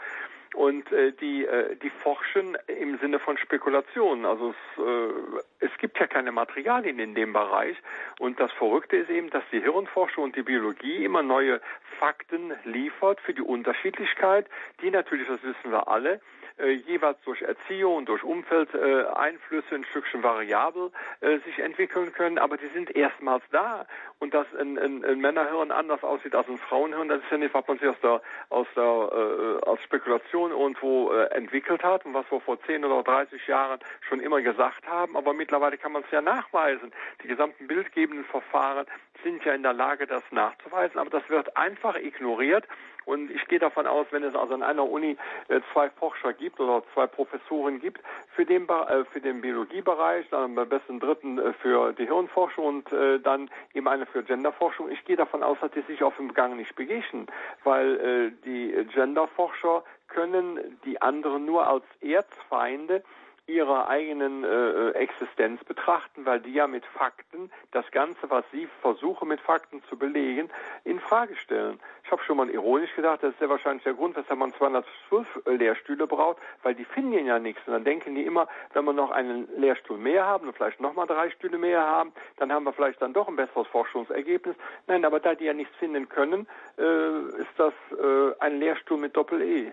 Und äh, die, äh, die forschen im Sinne von Spekulationen. Also es, äh, es gibt ja keine Materialien in dem Bereich. Und das Verrückte ist eben, dass die Hirnforschung und die Biologie immer neue Fakten liefert für die Unterschiedlichkeit, die natürlich, das wissen wir alle, äh, jeweils durch Erziehung durch Umfeldeinflüsse ein Stückchen variabel äh, sich entwickeln können, aber die sind erstmals da. Und dass ein, ein, ein Männerhirn anders aussieht als ein Frauenhirn, das ist ja nicht, was man sich aus der, aus der äh, aus Spekulation irgendwo äh, entwickelt hat und was wir vor 10 oder 30 Jahren schon immer gesagt haben, aber mittlerweile kann man es ja nachweisen. Die gesamten bildgebenden Verfahren sind ja in der Lage, das nachzuweisen, aber das wird einfach ignoriert und ich gehe davon aus, wenn es also an einer Uni äh, zwei Forscher gibt oder zwei Professoren gibt für den, äh, für den Biologiebereich, dann am besten dritten äh, für die Hirnforschung und dann eben eine für Genderforschung. Ich gehe davon aus, dass die sich auf dem Gang nicht begegnen, weil die Genderforscher können die anderen nur als Erzfeinde ihrer eigenen äh, Existenz betrachten, weil die ja mit Fakten das Ganze, was sie versuchen mit Fakten zu belegen, in Frage stellen. Ich habe schon mal ironisch gedacht, das ist ja wahrscheinlich der Grund, weshalb man 212 Lehrstühle braucht, weil die finden ja nichts. Und dann denken die immer, wenn wir noch einen Lehrstuhl mehr haben und vielleicht nochmal drei Stühle mehr haben, dann haben wir vielleicht dann doch ein besseres Forschungsergebnis. Nein, aber da die ja nichts finden können, äh, ist das äh, ein Lehrstuhl mit Doppel-E.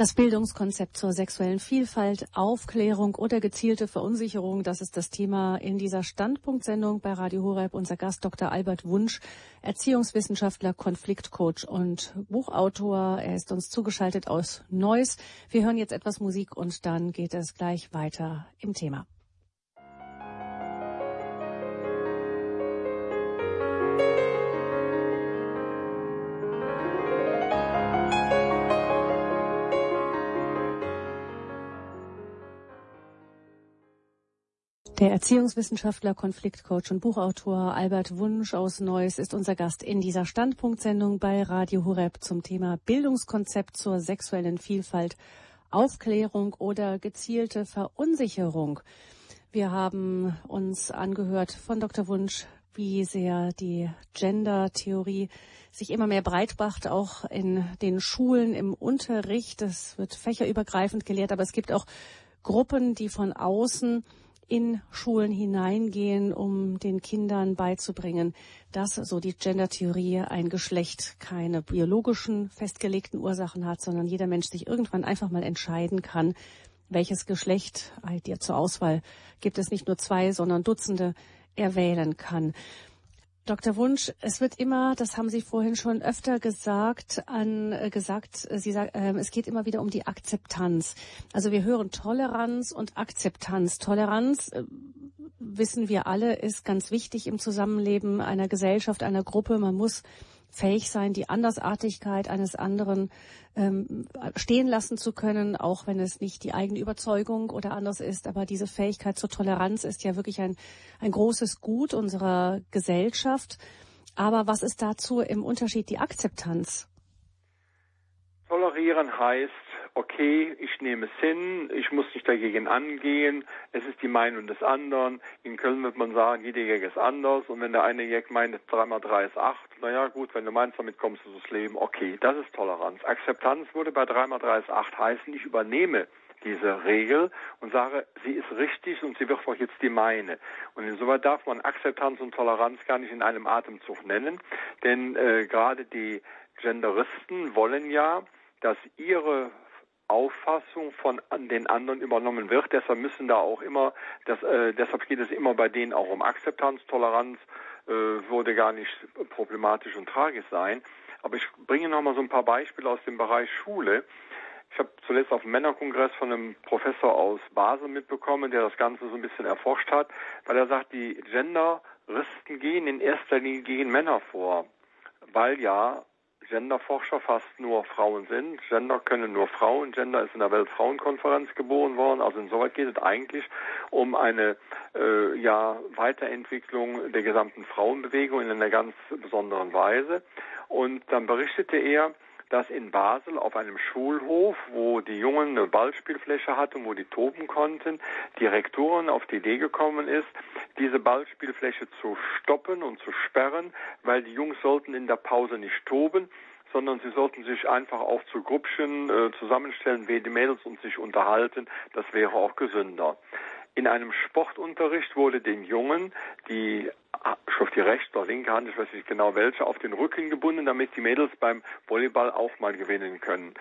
Das Bildungskonzept zur sexuellen Vielfalt, Aufklärung oder gezielte Verunsicherung, das ist das Thema in dieser Standpunktsendung bei Radio Horeb. Unser Gast Dr. Albert Wunsch, Erziehungswissenschaftler, Konfliktcoach und Buchautor. Er ist uns zugeschaltet aus Neuss. Wir hören jetzt etwas Musik und dann geht es gleich weiter im Thema. Der Erziehungswissenschaftler, Konfliktcoach und Buchautor Albert Wunsch aus Neuss ist unser Gast in dieser Standpunktsendung bei Radio Horeb zum Thema Bildungskonzept zur sexuellen Vielfalt, Aufklärung oder gezielte Verunsicherung. Wir haben uns angehört von Dr. Wunsch, wie sehr die Gender-Theorie sich immer mehr breit macht, auch in den Schulen, im Unterricht. Es wird fächerübergreifend gelehrt, aber es gibt auch Gruppen, die von außen in Schulen hineingehen, um den Kindern beizubringen, dass so die Gender-Theorie ein Geschlecht keine biologischen festgelegten Ursachen hat, sondern jeder Mensch sich irgendwann einfach mal entscheiden kann, welches Geschlecht, dir zur Auswahl gibt es nicht nur zwei, sondern Dutzende, er wählen kann. Dr. Wunsch, es wird immer, das haben Sie vorhin schon öfter gesagt, an, äh, gesagt, Sie sagen, äh, es geht immer wieder um die Akzeptanz. Also wir hören Toleranz und Akzeptanz. Toleranz, äh, wissen wir alle, ist ganz wichtig im Zusammenleben einer Gesellschaft, einer Gruppe. Man muss fähig sein, die Andersartigkeit eines anderen ähm, stehen lassen zu können, auch wenn es nicht die eigene Überzeugung oder anders ist. Aber diese Fähigkeit zur Toleranz ist ja wirklich ein, ein großes Gut unserer Gesellschaft. Aber was ist dazu im Unterschied die Akzeptanz? Tolerieren heißt, okay, ich nehme es hin, ich muss nicht dagegen angehen, es ist die Meinung des anderen. In Köln wird man sagen, jeder Jäger ist anders und wenn der eine Jäger meint, 3 mal 3 ist 8, naja gut, wenn du meinst, damit kommst du ins Leben, okay, das ist Toleranz. Akzeptanz würde bei 3 mal 3 ist 8 heißen, ich übernehme diese Regel und sage, sie ist richtig und sie wird auch jetzt die meine. Und insoweit darf man Akzeptanz und Toleranz gar nicht in einem Atemzug nennen, denn äh, gerade die Genderisten wollen ja, dass ihre Auffassung von den anderen übernommen wird. Deshalb müssen da auch immer, das, äh, deshalb geht es immer bei denen auch um Akzeptanz, Toleranz äh, würde gar nicht problematisch und tragisch sein. Aber ich bringe noch mal so ein paar Beispiele aus dem Bereich Schule. Ich habe zuletzt auf dem Männerkongress von einem Professor aus Basel mitbekommen, der das Ganze so ein bisschen erforscht hat, weil er sagt, die Genderisten gehen in erster Linie gegen Männer vor, weil ja Genderforscher fast nur Frauen sind. Gender können nur Frauen. Gender ist in der Weltfrauenkonferenz geboren worden. Also insoweit geht es eigentlich um eine äh, ja, Weiterentwicklung der gesamten Frauenbewegung in einer ganz besonderen Weise. Und dann berichtete er, dass in Basel auf einem Schulhof, wo die Jungen eine Ballspielfläche hatten, wo die toben konnten, die Rektorin auf die Idee gekommen ist, diese Ballspielfläche zu stoppen und zu sperren, weil die Jungs sollten in der Pause nicht toben, sondern sie sollten sich einfach auch zu Gruppchen äh, zusammenstellen, wie die Mädels und sich unterhalten. Das wäre auch gesünder. In einem Sportunterricht wurde den Jungen die auf die rechte oder linke Hand, ich weiß nicht genau welche, auf den Rücken gebunden, damit die Mädels beim Volleyball auch mal gewinnen können.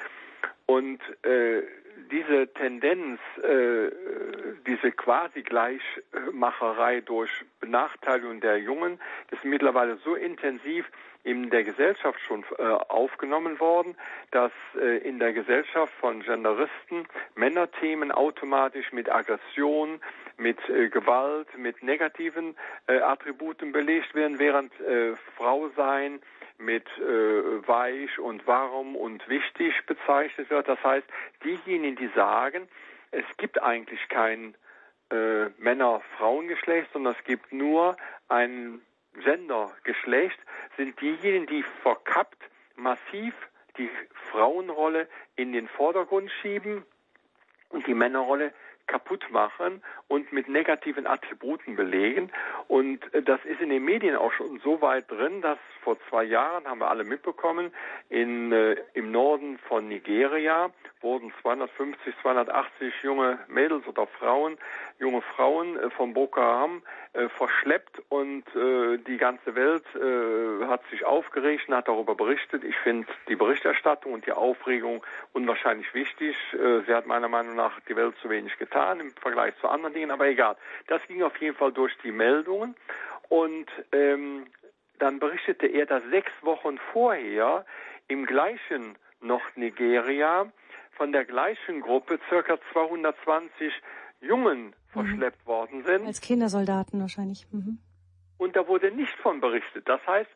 Und äh, diese Tendenz, äh, diese quasi Gleichmacherei durch Benachteiligung der Jungen ist mittlerweile so intensiv in der Gesellschaft schon äh, aufgenommen worden, dass äh, in der Gesellschaft von Genderisten Männerthemen automatisch mit Aggression, mit äh, Gewalt, mit negativen äh, Attributen belegt werden, während äh, Frau sein mit äh, weich und warm und wichtig bezeichnet wird. Das heißt, diejenigen, die sagen, es gibt eigentlich kein äh, Männer-Frauen-Geschlecht, sondern es gibt nur ein Gendergeschlecht, sind diejenigen, die verkappt massiv die Frauenrolle in den Vordergrund schieben und die Männerrolle kaputt machen und mit negativen Attributen belegen. Und äh, das ist in den Medien auch schon so weit drin, dass vor zwei Jahren, haben wir alle mitbekommen, in, äh, im Norden von Nigeria wurden 250, 280 junge Mädels oder Frauen, junge Frauen äh, von Boko Haram äh, verschleppt und äh, die ganze Welt äh, hat sich aufgeregt und hat darüber berichtet. Ich finde die Berichterstattung und die Aufregung unwahrscheinlich wichtig. Äh, sie hat meiner Meinung nach die Welt zu wenig getan im Vergleich zu anderen Dingen, aber egal. Das ging auf jeden Fall durch die Meldungen und ähm, dann berichtete er, dass sechs Wochen vorher im gleichen Nordnigeria von der gleichen Gruppe circa 220 Jungen mhm. verschleppt worden sind. Als Kindersoldaten wahrscheinlich. Mhm. Und da wurde nicht von berichtet. Das heißt,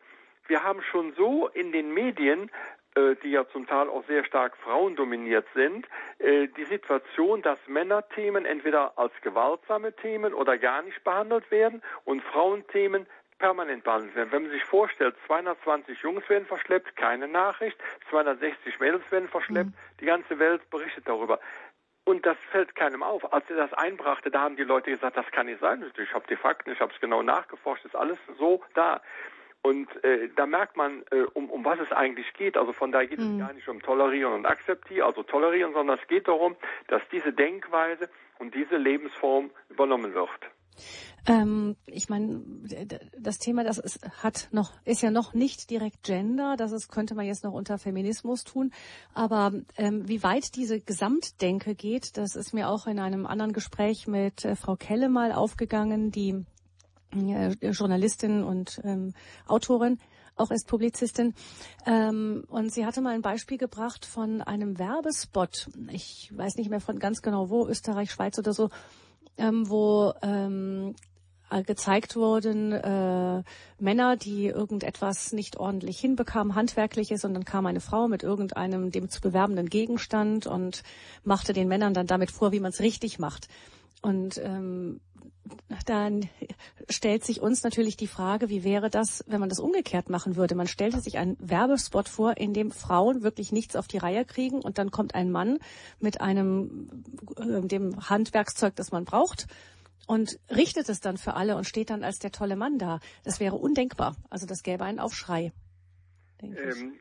wir haben schon so in den Medien äh, die ja zum Teil auch sehr stark frauendominiert sind, äh, die Situation, dass Männerthemen entweder als gewaltsame Themen oder gar nicht behandelt werden und Frauenthemen permanent behandelt werden. Wenn man sich vorstellt, 220 Jungs werden verschleppt, keine Nachricht, 260 Mädels werden verschleppt, mhm. die ganze Welt berichtet darüber. Und das fällt keinem auf. Als er das einbrachte, da haben die Leute gesagt, das kann nicht sein. Ich habe die Fakten, ich habe es genau nachgeforscht, ist alles so da. Und äh, da merkt man, äh, um, um was es eigentlich geht. Also von daher geht mhm. es gar nicht um Tolerieren und Akzeptieren, also Tolerieren, sondern es geht darum, dass diese Denkweise und diese Lebensform übernommen wird. Ähm, ich meine, das Thema, das ist, hat noch, ist ja noch nicht direkt Gender, das ist, könnte man jetzt noch unter Feminismus tun. Aber ähm, wie weit diese Gesamtdenke geht, das ist mir auch in einem anderen Gespräch mit äh, Frau Kelle mal aufgegangen, die äh, Journalistin und ähm, Autorin, auch ist Publizistin. Ähm, und sie hatte mal ein Beispiel gebracht von einem Werbespot. Ich weiß nicht mehr von ganz genau wo, Österreich, Schweiz oder so, ähm, wo ähm, äh, gezeigt wurden äh, Männer, die irgendetwas nicht ordentlich hinbekamen, handwerkliches, und dann kam eine Frau mit irgendeinem dem zu bewerbenden Gegenstand und machte den Männern dann damit vor, wie man es richtig macht. Und ähm, dann stellt sich uns natürlich die Frage, wie wäre das, wenn man das umgekehrt machen würde? Man stellte sich einen Werbespot vor, in dem Frauen wirklich nichts auf die Reihe kriegen und dann kommt ein Mann mit einem, äh, dem Handwerkszeug, das man braucht und richtet es dann für alle und steht dann als der tolle Mann da. Das wäre undenkbar. Also das gäbe einen Aufschrei. Ähm,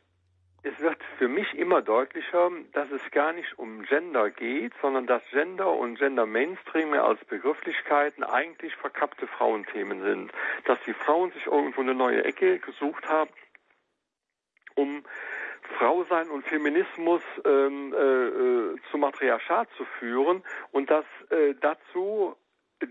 es wird für mich immer deutlicher, dass es gar nicht um Gender geht, sondern dass Gender und Gender Mainstream als Begrifflichkeiten eigentlich verkappte Frauenthemen sind. Dass die Frauen sich irgendwo eine neue Ecke gesucht haben, um Frau sein und Feminismus ähm, äh, äh, zu Matriarchat zu führen und dass äh, dazu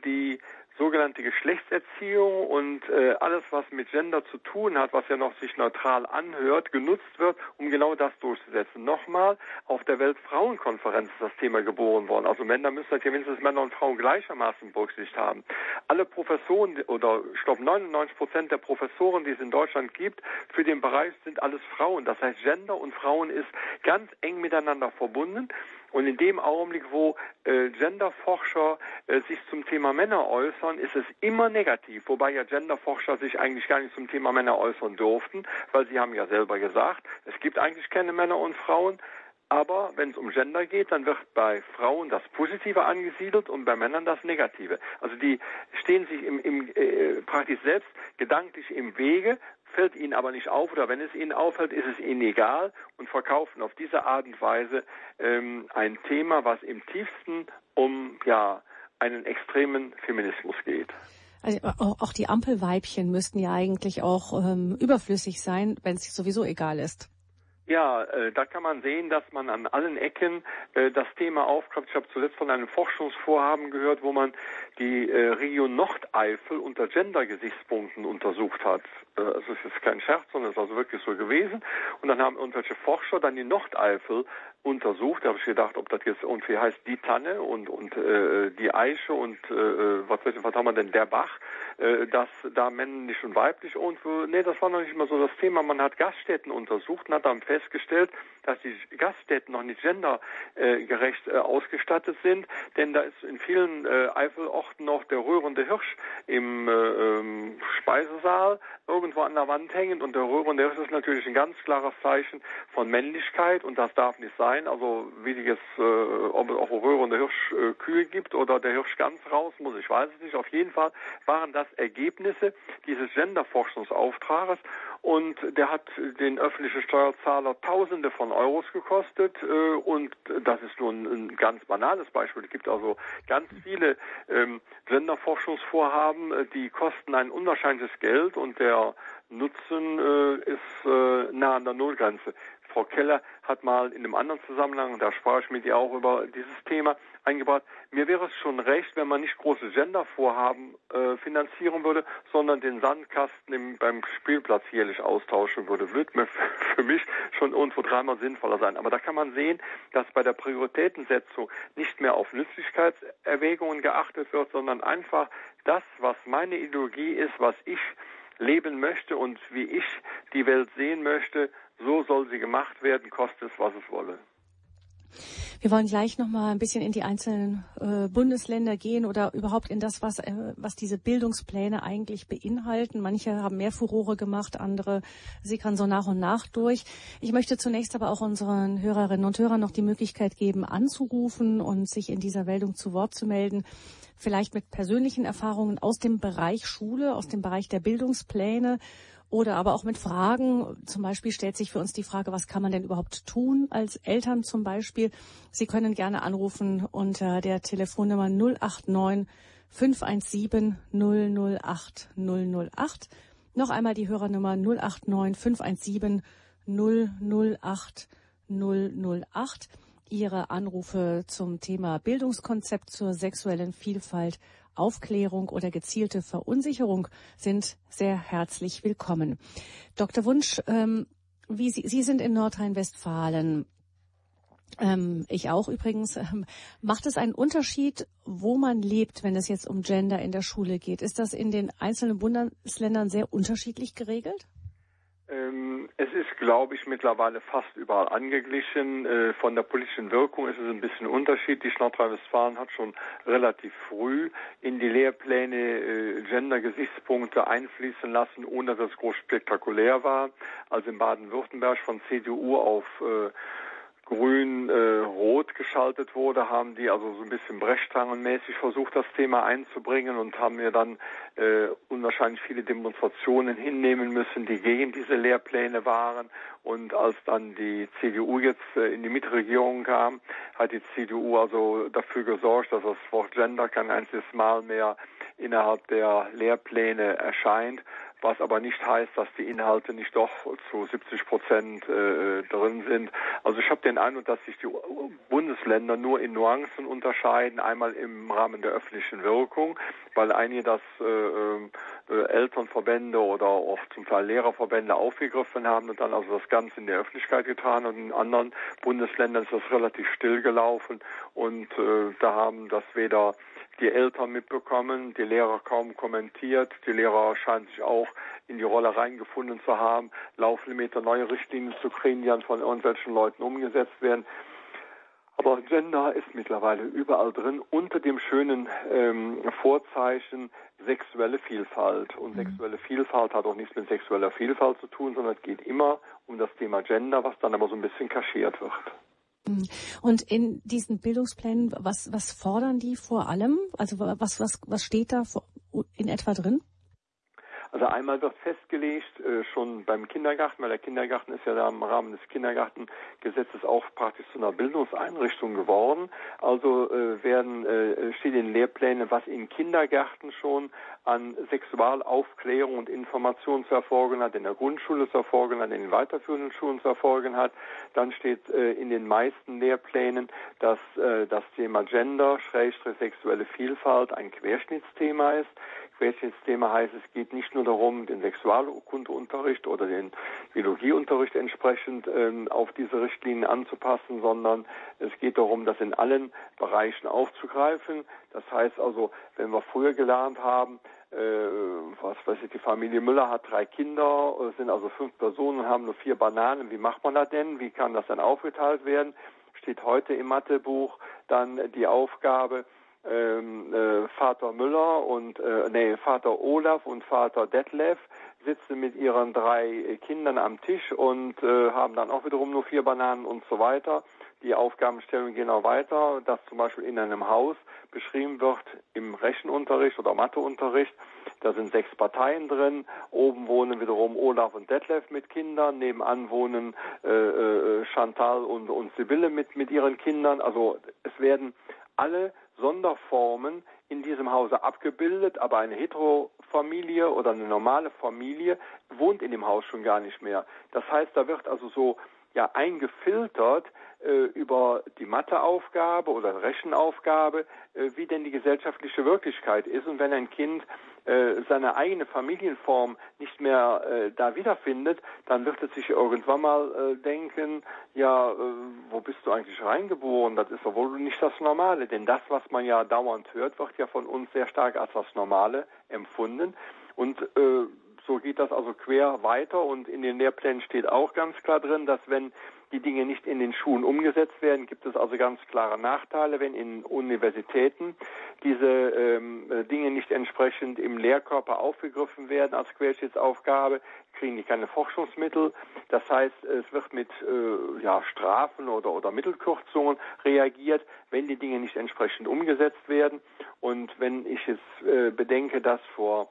die sogenannte Geschlechtserziehung und äh, alles, was mit Gender zu tun hat, was ja noch sich neutral anhört, genutzt wird, um genau das durchzusetzen. Nochmal, auf der Weltfrauenkonferenz ist das Thema geboren worden. Also Männer müssen halt mindestens Männer und Frauen gleichermaßen Berücksichtigt haben. Alle Professoren oder ich glaube 99 Prozent der Professoren, die es in Deutschland gibt, für den Bereich sind alles Frauen. Das heißt, Gender und Frauen ist ganz eng miteinander verbunden. Und in dem Augenblick, wo äh, Genderforscher äh, sich zum Thema Männer äußern, ist es immer negativ, wobei ja Genderforscher sich eigentlich gar nicht zum Thema Männer äußern durften, weil sie haben ja selber gesagt, es gibt eigentlich keine Männer und Frauen. Aber wenn es um Gender geht, dann wird bei Frauen das Positive angesiedelt und bei Männern das Negative. Also die stehen sich im, im äh, praktisch selbst gedanklich im Wege, fällt ihnen aber nicht auf oder wenn es ihnen auffällt, ist es ihnen egal und verkaufen auf diese Art und Weise ähm, ein Thema, was im tiefsten um ja einen extremen Feminismus geht. Also auch die Ampelweibchen müssten ja eigentlich auch ähm, überflüssig sein, wenn es sowieso egal ist. Ja, äh, da kann man sehen, dass man an allen Ecken äh, das Thema aufgreift. Ich habe zuletzt von einem Forschungsvorhaben gehört, wo man die äh, Region Nordeifel unter Gender-Gesichtspunkten untersucht hat. Äh, also es ist kein Scherz, sondern es ist also wirklich so gewesen. Und dann haben irgendwelche Forscher dann die Nordeifel untersucht. Da habe ich gedacht, ob das jetzt irgendwie heißt die Tanne und und äh, die Eiche und äh, äh was was haben wir denn der Bach, äh, dass da männlich und weiblich und nee, das war noch nicht immer so das Thema. Man hat Gaststätten untersucht und hat dann festgestellt, dass die Gaststätten noch nicht gendergerecht äh, ausgestattet sind, denn da ist in vielen äh, Eifelorten noch der rührende Hirsch im äh, ähm, Speisesaal irgendwo an der Wand hängen und der rührende Hirsch ist natürlich ein ganz klares Zeichen von Männlichkeit und das darf nicht sein. Also wie es, äh, ob es auch rührende Hirsch äh, gibt oder der Hirsch ganz raus muss, ich weiß es nicht. Auf jeden Fall waren das Ergebnisse dieses Genderforschungsauftrages und der hat den öffentlichen Steuerzahler Tausende von Euros gekostet äh, und das ist nur ein, ganz banales Beispiel. Es gibt also ganz viele ähm, Genderforschungsvorhaben, äh, die kosten ein unwahrscheinliches Geld und der Nutzen äh, ist nah an der Nullgrenze. Frau Keller hat mal in einem anderen Zusammenhang, da sprach ich mit ihr auch über dieses Thema, eingebracht, mir wäre es schon recht, wenn man nicht große Gendervorhaben äh, finanzieren würde, sondern den Sandkasten im, beim Spielplatz jährlich austauschen würde. Würde mir für mich schon irgendwo dreimal sinnvoller sein. Aber da kann man sehen, dass bei der Prioritätensetzung nicht mehr auf Nützlichkeitserwägungen geachtet wird, sondern einfach das, was meine Ideologie ist, was ich leben möchte und wie ich die Welt sehen möchte, so soll sie gemacht werden, koste es, was es wolle. Wir wollen gleich noch mal ein bisschen in die einzelnen äh, Bundesländer gehen oder überhaupt in das, was, äh, was diese Bildungspläne eigentlich beinhalten. Manche haben mehr Furore gemacht, andere sickern so nach und nach durch. Ich möchte zunächst aber auch unseren Hörerinnen und Hörern noch die Möglichkeit geben, anzurufen und sich in dieser Meldung zu Wort zu melden vielleicht mit persönlichen Erfahrungen aus dem Bereich Schule, aus dem Bereich der Bildungspläne oder aber auch mit Fragen. Zum Beispiel stellt sich für uns die Frage, was kann man denn überhaupt tun als Eltern zum Beispiel? Sie können gerne anrufen unter der Telefonnummer 089 517 008 008. Noch einmal die Hörernummer 089 517 008 008. Ihre Anrufe zum Thema Bildungskonzept zur sexuellen Vielfalt, Aufklärung oder gezielte Verunsicherung sind sehr herzlich willkommen. Dr. Wunsch, ähm, wie Sie, Sie sind in Nordrhein-Westfalen. Ähm, ich auch übrigens. Ähm, macht es einen Unterschied, wo man lebt, wenn es jetzt um Gender in der Schule geht? Ist das in den einzelnen Bundesländern sehr unterschiedlich geregelt? Ähm, es ist, glaube ich, mittlerweile fast überall angeglichen. Äh, von der politischen Wirkung ist es ein bisschen unterschiedlich. Nordrhein-Westfalen hat schon relativ früh in die Lehrpläne äh, Gender-Gesichtspunkte einfließen lassen, ohne dass es groß spektakulär war. Also in Baden-Württemberg von CDU auf äh, grün-rot äh, geschaltet wurde, haben die also so ein bisschen brechstangenmäßig versucht, das Thema einzubringen und haben mir dann äh, unwahrscheinlich viele Demonstrationen hinnehmen müssen, die gegen diese Lehrpläne waren. Und als dann die CDU jetzt äh, in die Mitregierung kam, hat die CDU also dafür gesorgt, dass das Wort Gender kein einziges Mal mehr innerhalb der Lehrpläne erscheint was aber nicht heißt, dass die Inhalte nicht doch zu 70 Prozent äh, drin sind. Also ich habe den Eindruck, dass sich die Bundesländer nur in Nuancen unterscheiden, einmal im Rahmen der öffentlichen Wirkung, weil einige das äh, äh, Elternverbände oder auch zum Teil Lehrerverbände aufgegriffen haben und dann also das Ganze in der Öffentlichkeit getan und in anderen Bundesländern ist das relativ still gelaufen und äh, da haben das weder die Eltern mitbekommen, die Lehrer kaum kommentiert. Die Lehrer scheinen sich auch in die Rolle reingefunden zu haben, Lauflimiter neue Richtlinien zu kriegen, die dann von irgendwelchen Leuten umgesetzt werden. Aber Gender ist mittlerweile überall drin, unter dem schönen ähm, Vorzeichen sexuelle Vielfalt. Und mhm. sexuelle Vielfalt hat auch nichts mit sexueller Vielfalt zu tun, sondern es geht immer um das Thema Gender, was dann aber so ein bisschen kaschiert wird. Mhm. Und in diesen Bildungsplänen, was, was fordern die vor allem? Also was, was, was steht da in etwa drin? Also einmal wird festgelegt, äh, schon beim Kindergarten, weil der Kindergarten ist ja da im Rahmen des Kindergartengesetzes auch praktisch zu einer Bildungseinrichtung geworden. Also äh, werden äh, steht in Lehrplänen, was in Kindergärten schon an Sexualaufklärung und Information zu erfolgen hat, in der Grundschule zu erfolgen hat, in den weiterführenden Schulen zu erfolgen hat. Dann steht äh, in den meisten Lehrplänen, dass äh, das Thema Gender, Schrägstrich sexuelle Vielfalt ein Querschnittsthema ist. Querschnittsthema heißt, es geht nicht nur darum, den Sexualkundeunterricht oder den Biologieunterricht entsprechend ähm, auf diese Richtlinien anzupassen, sondern es geht darum, das in allen Bereichen aufzugreifen. Das heißt also, wenn wir früher gelernt haben, äh, was weiß ich, die Familie Müller hat drei Kinder, sind also fünf Personen und haben nur vier Bananen. Wie macht man das denn? Wie kann das dann aufgeteilt werden? Steht heute im Mathebuch dann die Aufgabe, ähm, äh, Vater Müller und äh, nee, Vater Olaf und Vater Detlef sitzen mit ihren drei Kindern am Tisch und äh, haben dann auch wiederum nur vier Bananen und so weiter. Die Aufgabenstellungen gehen auch weiter, dass zum Beispiel in einem Haus beschrieben wird im Rechenunterricht oder Matheunterricht, da sind sechs Parteien drin. Oben wohnen wiederum Olaf und Detlef mit Kindern. Nebenan wohnen äh, äh, Chantal und, und Sibylle mit, mit ihren Kindern. Also es werden alle Sonderformen in diesem Hause abgebildet, aber eine Heterofamilie oder eine normale Familie wohnt in dem Haus schon gar nicht mehr. Das heißt, da wird also so ja eingefiltert äh, über die Matheaufgabe oder Rechenaufgabe, äh, wie denn die gesellschaftliche Wirklichkeit ist. Und wenn ein Kind äh, seine eigene Familienform nicht mehr äh, da wiederfindet, dann wird es sich irgendwann mal äh, denken, ja, äh, wo bist du eigentlich reingeboren? Das ist doch wohl nicht das Normale. Denn das, was man ja dauernd hört, wird ja von uns sehr stark als das Normale empfunden. Und äh, so geht das also quer weiter und in den Lehrplänen steht auch ganz klar drin, dass wenn die Dinge nicht in den Schulen umgesetzt werden, gibt es also ganz klare Nachteile, wenn in Universitäten diese ähm, äh, Dinge nicht entsprechend im Lehrkörper aufgegriffen werden als Querschnittsaufgabe, kriegen die keine Forschungsmittel. Das heißt, es wird mit äh, ja, Strafen oder, oder Mittelkürzungen reagiert, wenn die Dinge nicht entsprechend umgesetzt werden. Und wenn ich jetzt äh, bedenke, dass vor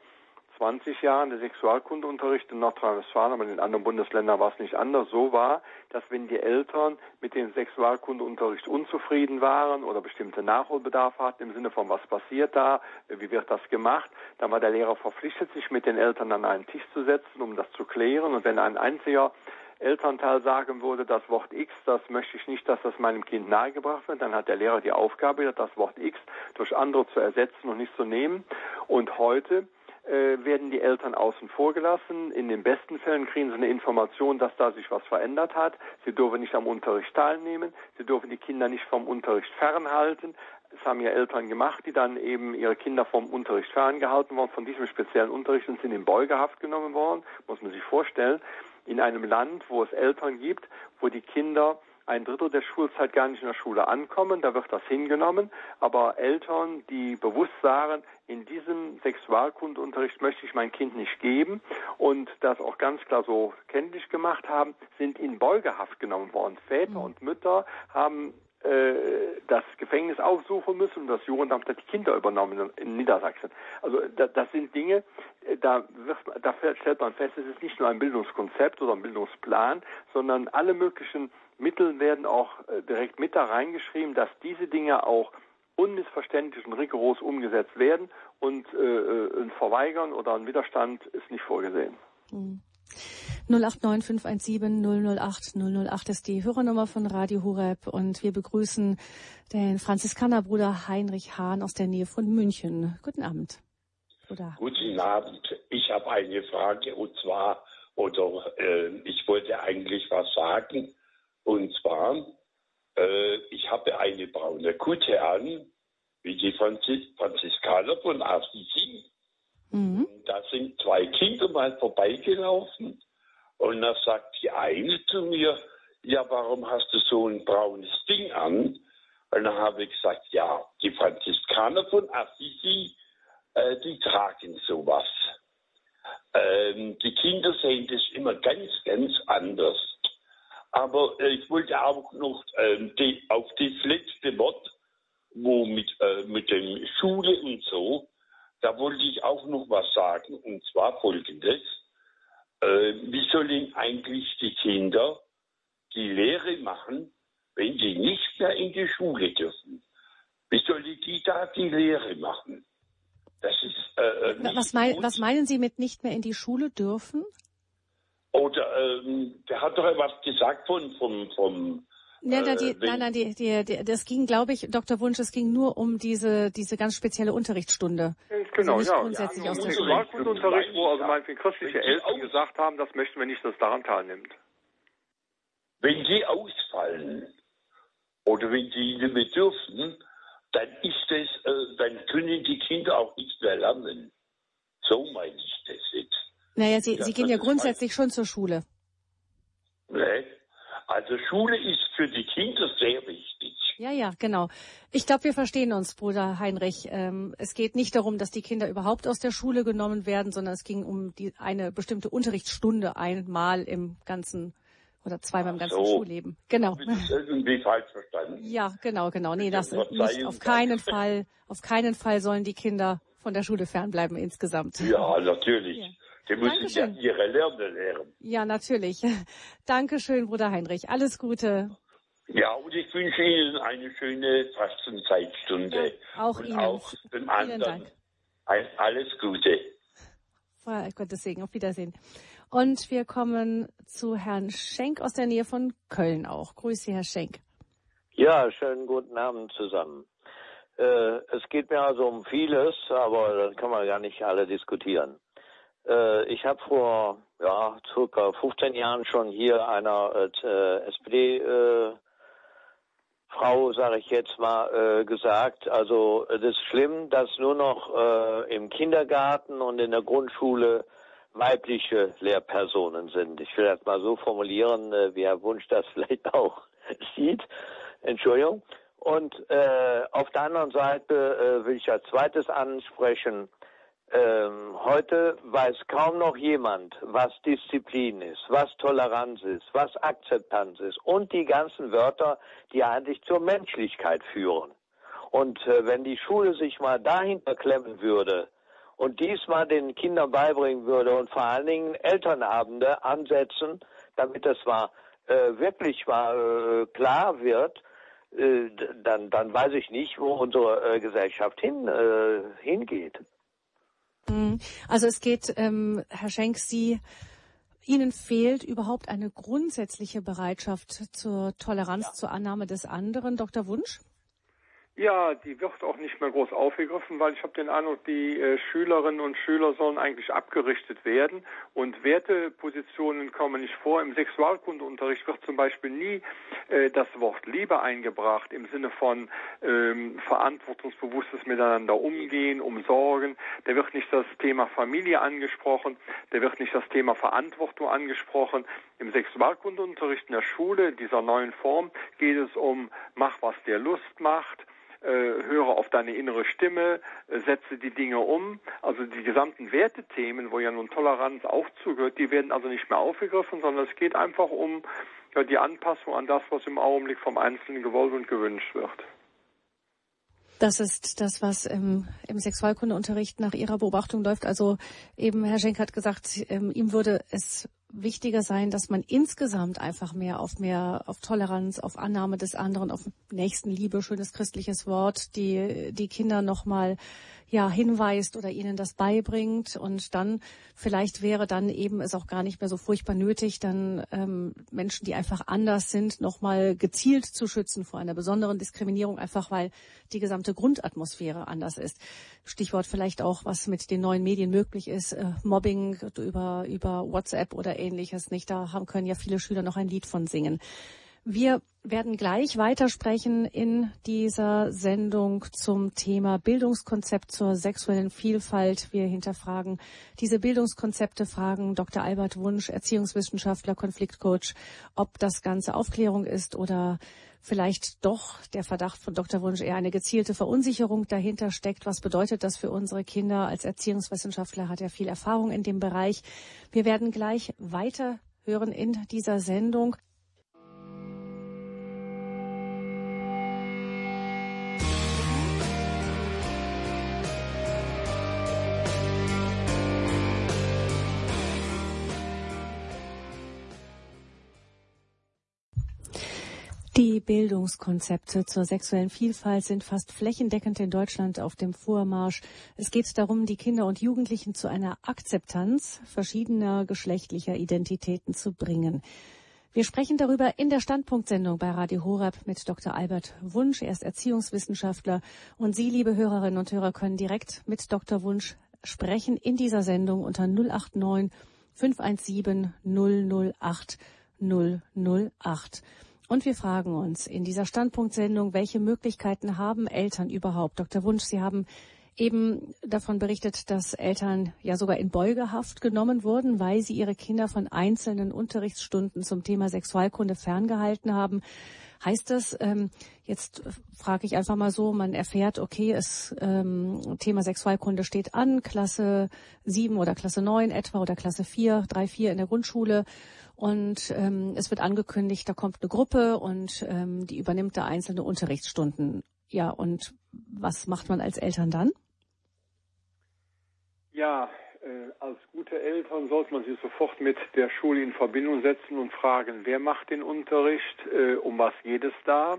20 Jahren der Sexualkundeunterricht in Nordrhein-Westfalen, aber in den anderen Bundesländern war es nicht anders, so war, dass wenn die Eltern mit dem Sexualkundeunterricht unzufrieden waren oder bestimmte Nachholbedarf hatten im Sinne von was passiert da, wie wird das gemacht, dann war der Lehrer verpflichtet, sich mit den Eltern an einen Tisch zu setzen, um das zu klären. Und wenn ein einziger Elternteil sagen würde, das Wort X, das möchte ich nicht, dass das meinem Kind nahegebracht wird, dann hat der Lehrer die Aufgabe, das Wort X durch andere zu ersetzen und nicht zu nehmen. Und heute äh, werden die Eltern außen vor gelassen. In den besten Fällen kriegen sie eine Information, dass da sich was verändert hat. Sie dürfen nicht am Unterricht teilnehmen. Sie dürfen die Kinder nicht vom Unterricht fernhalten. Das haben ja Eltern gemacht, die dann eben ihre Kinder vom Unterricht ferngehalten worden, von diesem speziellen Unterricht und sind in Beugehaft genommen worden, muss man sich vorstellen. In einem Land, wo es Eltern gibt, wo die Kinder ein Drittel der Schulzeit gar nicht in der Schule ankommen, da wird das hingenommen. Aber Eltern, die bewusst sagen, in diesem Sexualkundunterricht möchte ich mein Kind nicht geben und das auch ganz klar so kenntlich gemacht haben, sind in Beugehaft genommen worden. Väter mhm. und Mütter haben äh, das Gefängnis aufsuchen müssen und das Jugendamt hat die Kinder übernommen in Niedersachsen. Also das sind Dinge, äh, da, wird, da stellt man fest, es ist nicht nur ein Bildungskonzept oder ein Bildungsplan, sondern alle möglichen Mittel werden auch äh, direkt mit da reingeschrieben, dass diese Dinge auch unmissverständlich und rigoros umgesetzt werden und äh, ein Verweigern oder ein Widerstand ist nicht vorgesehen. Mhm. 089517 008 008 ist die Hörernummer von Radio Horeb und wir begrüßen den Franziskanerbruder Heinrich Hahn aus der Nähe von München. Guten Abend. Oder? Guten Abend. Ich habe eine Frage und zwar, oder äh, ich wollte eigentlich was sagen und zwar, äh, ich habe eine braune Kutte an, wie die Franzis Franziskaner von Assisi. Mhm. Da sind zwei Kinder mal vorbeigelaufen und da sagt die eine zu mir, ja, warum hast du so ein braunes Ding an? Und dann habe ich gesagt, ja, die Franziskaner von Assisi, äh, die tragen sowas. Ähm, die Kinder sehen das immer ganz, ganz anders. Aber äh, ich wollte auch noch ähm, die, auf das letzte Wort, wo mit, äh, mit dem Schule und so, da wollte ich auch noch was sagen, und zwar folgendes äh, wie sollen eigentlich die Kinder die Lehre machen, wenn sie nicht mehr in die Schule dürfen? Wie sollen die da die Lehre machen? Das ist äh, äh was, mein, was meinen Sie mit nicht mehr in die Schule dürfen? Oder ähm, der hat doch was gesagt von vom vom ja, äh, die, nein, nein, die, die, die, das ging, glaube ich, Dr. Wunsch, es ging nur um diese, diese ganz spezielle Unterrichtsstunde. Genau, also ja. grundsätzlich ja, aus der Schule. Unterricht, wo also meinetwegen christliche Eltern gesagt haben, das möchten wir nicht, dass daran teilnimmt. Wenn die ausfallen oder wenn die nicht mehr dürfen, dann ist es, äh, dann können die Kinder auch nicht mehr lernen. So meine ich das jetzt. Naja, Sie, ja, Sie gehen ja grundsätzlich schon zur Schule. Nee. Also Schule ist für die Kinder sehr wichtig. Ja, ja, genau. Ich glaube, wir verstehen uns, Bruder Heinrich. Ähm, es geht nicht darum, dass die Kinder überhaupt aus der Schule genommen werden, sondern es ging um die, eine bestimmte Unterrichtsstunde einmal im ganzen oder zweimal im ganzen so. Schulleben. Genau. Das ist irgendwie falsch verstanden. Ja, genau, genau. Nee, das nicht auf keinen Fall, auf keinen Fall sollen die Kinder von der Schule fernbleiben insgesamt. Ja, natürlich. Ja. Die müssen Dankeschön. ja ihre Lerne lernen. Ja, natürlich. [laughs] Dankeschön, Bruder Heinrich. Alles Gute. Ja, und ich wünsche Ihnen eine schöne Fastenzeitstunde. Ja, auch und Ihnen. Auch dem anderen Dank. alles Gute. Gottes Segen. Auf Wiedersehen. Und wir kommen zu Herrn Schenk aus der Nähe von Köln auch. Grüße, Herr Schenk. Ja, schönen guten Abend zusammen. Äh, es geht mir also um vieles, aber dann kann man gar nicht alle diskutieren. Äh, ich habe vor ja, circa 15 Jahren schon hier einer äh, SPD äh, Frau, sage ich jetzt mal, äh, gesagt, also es ist schlimm, dass nur noch äh, im Kindergarten und in der Grundschule weibliche Lehrpersonen sind. Ich will das mal so formulieren, äh, wie Herr Wunsch das [laughs] vielleicht auch sieht. Entschuldigung. Und äh, auf der anderen Seite äh, will ich als zweites ansprechen, ähm, heute weiß kaum noch jemand, was Disziplin ist, was Toleranz ist, was Akzeptanz ist und die ganzen Wörter, die eigentlich zur Menschlichkeit führen. Und äh, wenn die Schule sich mal dahinter klemmen würde, und diesmal den Kindern beibringen würde und vor allen Dingen Elternabende ansetzen, damit das mal äh, wirklich mal äh, klar wird, äh, dann, dann weiß ich nicht, wo unsere äh, Gesellschaft hin, äh, hingeht. Mhm. Also es geht, ähm, Herr Schenk, Sie, Ihnen fehlt überhaupt eine grundsätzliche Bereitschaft zur Toleranz, ja. zur Annahme des anderen. Dr. Wunsch? Ja, die wird auch nicht mehr groß aufgegriffen, weil ich habe den Eindruck, die äh, Schülerinnen und Schüler sollen eigentlich abgerichtet werden und Wertepositionen kommen nicht vor. Im Sexualkundeunterricht wird zum Beispiel nie äh, das Wort Liebe eingebracht im Sinne von ähm, verantwortungsbewusstes Miteinander umgehen, umsorgen. Da wird nicht das Thema Familie angesprochen, da wird nicht das Thema Verantwortung angesprochen. Im Sexualkundeunterricht in der Schule dieser neuen Form geht es um mach, was dir Lust macht, höre auf deine innere Stimme, äh, setze die Dinge um. Also die gesamten Wertethemen, wo ja nun Toleranz auch zugehört, die werden also nicht mehr aufgegriffen, sondern es geht einfach um ja, die Anpassung an das, was im Augenblick vom Einzelnen gewollt und gewünscht wird. Das ist das, was im, im Sexualkundeunterricht nach Ihrer Beobachtung läuft. Also eben Herr Schenk hat gesagt, ähm, ihm würde es wichtiger sein, dass man insgesamt einfach mehr auf mehr auf Toleranz, auf Annahme des anderen, auf Nächstenliebe, schönes christliches Wort, die die Kinder noch mal ja hinweist oder ihnen das beibringt und dann vielleicht wäre dann eben es auch gar nicht mehr so furchtbar nötig, dann ähm, Menschen, die einfach anders sind, nochmal gezielt zu schützen vor einer besonderen Diskriminierung, einfach weil die gesamte Grundatmosphäre anders ist. Stichwort vielleicht auch, was mit den neuen Medien möglich ist, äh, Mobbing über über WhatsApp oder ähnliches nicht. Da haben können ja viele Schüler noch ein Lied von singen. Wir werden gleich weitersprechen in dieser Sendung zum Thema Bildungskonzept zur sexuellen Vielfalt. Wir hinterfragen diese Bildungskonzepte, fragen Dr. Albert Wunsch, Erziehungswissenschaftler, Konfliktcoach, ob das Ganze Aufklärung ist oder vielleicht doch der Verdacht von Dr. Wunsch eher eine gezielte Verunsicherung dahinter steckt. Was bedeutet das für unsere Kinder? Als Erziehungswissenschaftler hat er viel Erfahrung in dem Bereich. Wir werden gleich weiter hören in dieser Sendung. Die Bildungskonzepte zur sexuellen Vielfalt sind fast flächendeckend in Deutschland auf dem Vormarsch. Es geht darum, die Kinder und Jugendlichen zu einer Akzeptanz verschiedener geschlechtlicher Identitäten zu bringen. Wir sprechen darüber in der Standpunktsendung bei Radio Horeb mit Dr. Albert Wunsch. Er ist Erziehungswissenschaftler und Sie, liebe Hörerinnen und Hörer, können direkt mit Dr. Wunsch sprechen in dieser Sendung unter 089 517 008 008. Und wir fragen uns in dieser Standpunktsendung, welche Möglichkeiten haben Eltern überhaupt? Dr. Wunsch, Sie haben eben davon berichtet, dass Eltern ja sogar in Beugehaft genommen wurden, weil sie ihre Kinder von einzelnen Unterrichtsstunden zum Thema Sexualkunde ferngehalten haben. Heißt das, ähm, jetzt frage ich einfach mal so, man erfährt, okay, es ähm, Thema Sexualkunde steht an, Klasse 7 oder Klasse 9 etwa oder Klasse 4, 3, 4 in der Grundschule und ähm, es wird angekündigt, da kommt eine Gruppe und ähm, die übernimmt da einzelne Unterrichtsstunden. Ja, und was macht man als Eltern dann? Ja, äh, als gute Eltern sollte man sich sofort mit der Schule in Verbindung setzen und fragen, wer macht den Unterricht, äh, um was geht es da,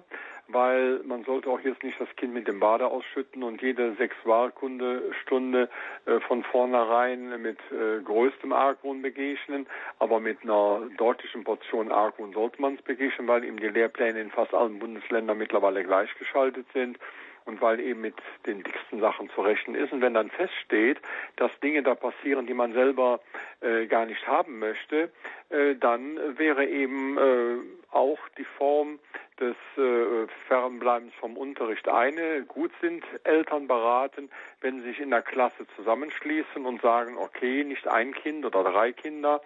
weil man sollte auch jetzt nicht das Kind mit dem Bade ausschütten und jede Sexualkundestunde äh, von vornherein mit äh, größtem Argwohn begegnen, aber mit einer deutlichen Portion Argwohn sollte man es begegnen, weil eben die Lehrpläne in fast allen Bundesländern mittlerweile gleichgeschaltet sind und weil eben mit den dicksten Sachen zu rechnen ist. Und wenn dann feststeht, dass Dinge da passieren, die man selber äh, gar nicht haben möchte, äh, dann wäre eben äh, auch die Form des äh, Fernbleibens vom Unterricht eine. Gut sind Eltern beraten, wenn sie sich in der Klasse zusammenschließen und sagen, okay, nicht ein Kind oder drei Kinder,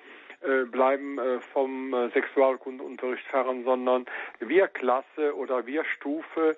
bleiben äh, vom äh, Sexualkundeunterricht fern, sondern wir Klasse oder wir Stufe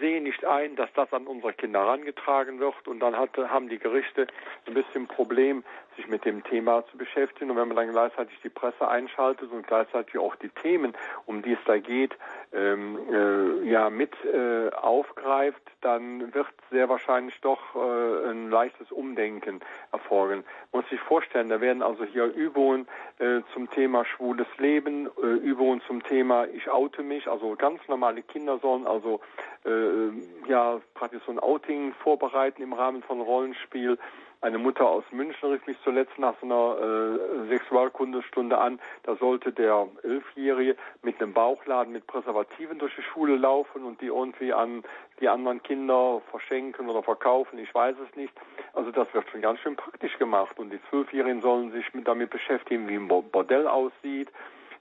sehen nicht ein, dass das an unsere Kinder herangetragen wird und dann hat, haben die Gerichte ein bisschen Problem, sich mit dem Thema zu beschäftigen. Und wenn man dann gleichzeitig die Presse einschaltet und gleichzeitig auch die Themen, um die es da geht, ähm, äh, ja mit äh, aufgreift, dann wird sehr wahrscheinlich doch äh, ein leichtes Umdenken erfolgen. Muss sich vorstellen, da werden also hier Übungen äh, zum Thema schwules Leben, äh, Übungen zum Thema ich oute mich, also ganz normale Kinder sollen also äh, ja praktisch so ein Outing vorbereiten im Rahmen von Rollenspiel. Eine Mutter aus München rief mich zuletzt nach so einer äh, Sexualkundestunde an. Da sollte der Elfjährige mit einem Bauchladen mit Präservativen durch die Schule laufen und die irgendwie an die anderen Kinder verschenken oder verkaufen. Ich weiß es nicht. Also das wird schon ganz schön praktisch gemacht. Und die Zwölfjährigen sollen sich mit, damit beschäftigen, wie ein Bordell aussieht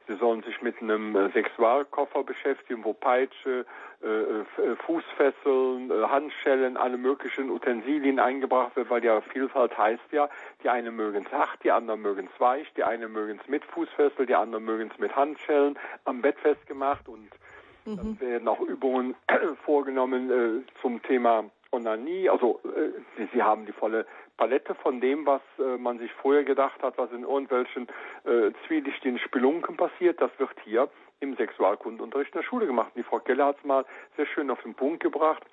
Sie sollen sich mit einem äh, Sexualkoffer beschäftigen, wo Peitsche, äh, äh, Fußfesseln, Handschellen, alle möglichen Utensilien eingebracht wird, weil ja Vielfalt heißt ja, die einen mögen es hart, die anderen mögen es weich, die einen mögen es mit Fußfessel, die anderen mögen es mit Handschellen am Bett festgemacht und mhm. dann werden auch Übungen [clears throat] vorgenommen äh, zum Thema Onanie. Also äh, sie, sie haben die volle Palette von dem, was äh, man sich vorher gedacht hat, was in irgendwelchen äh, zwielichtigen Spelunken passiert, das wird hier im Sexualkundunterricht in der Schule gemacht. Die Frau Keller hat es mal sehr schön auf den Punkt gebracht.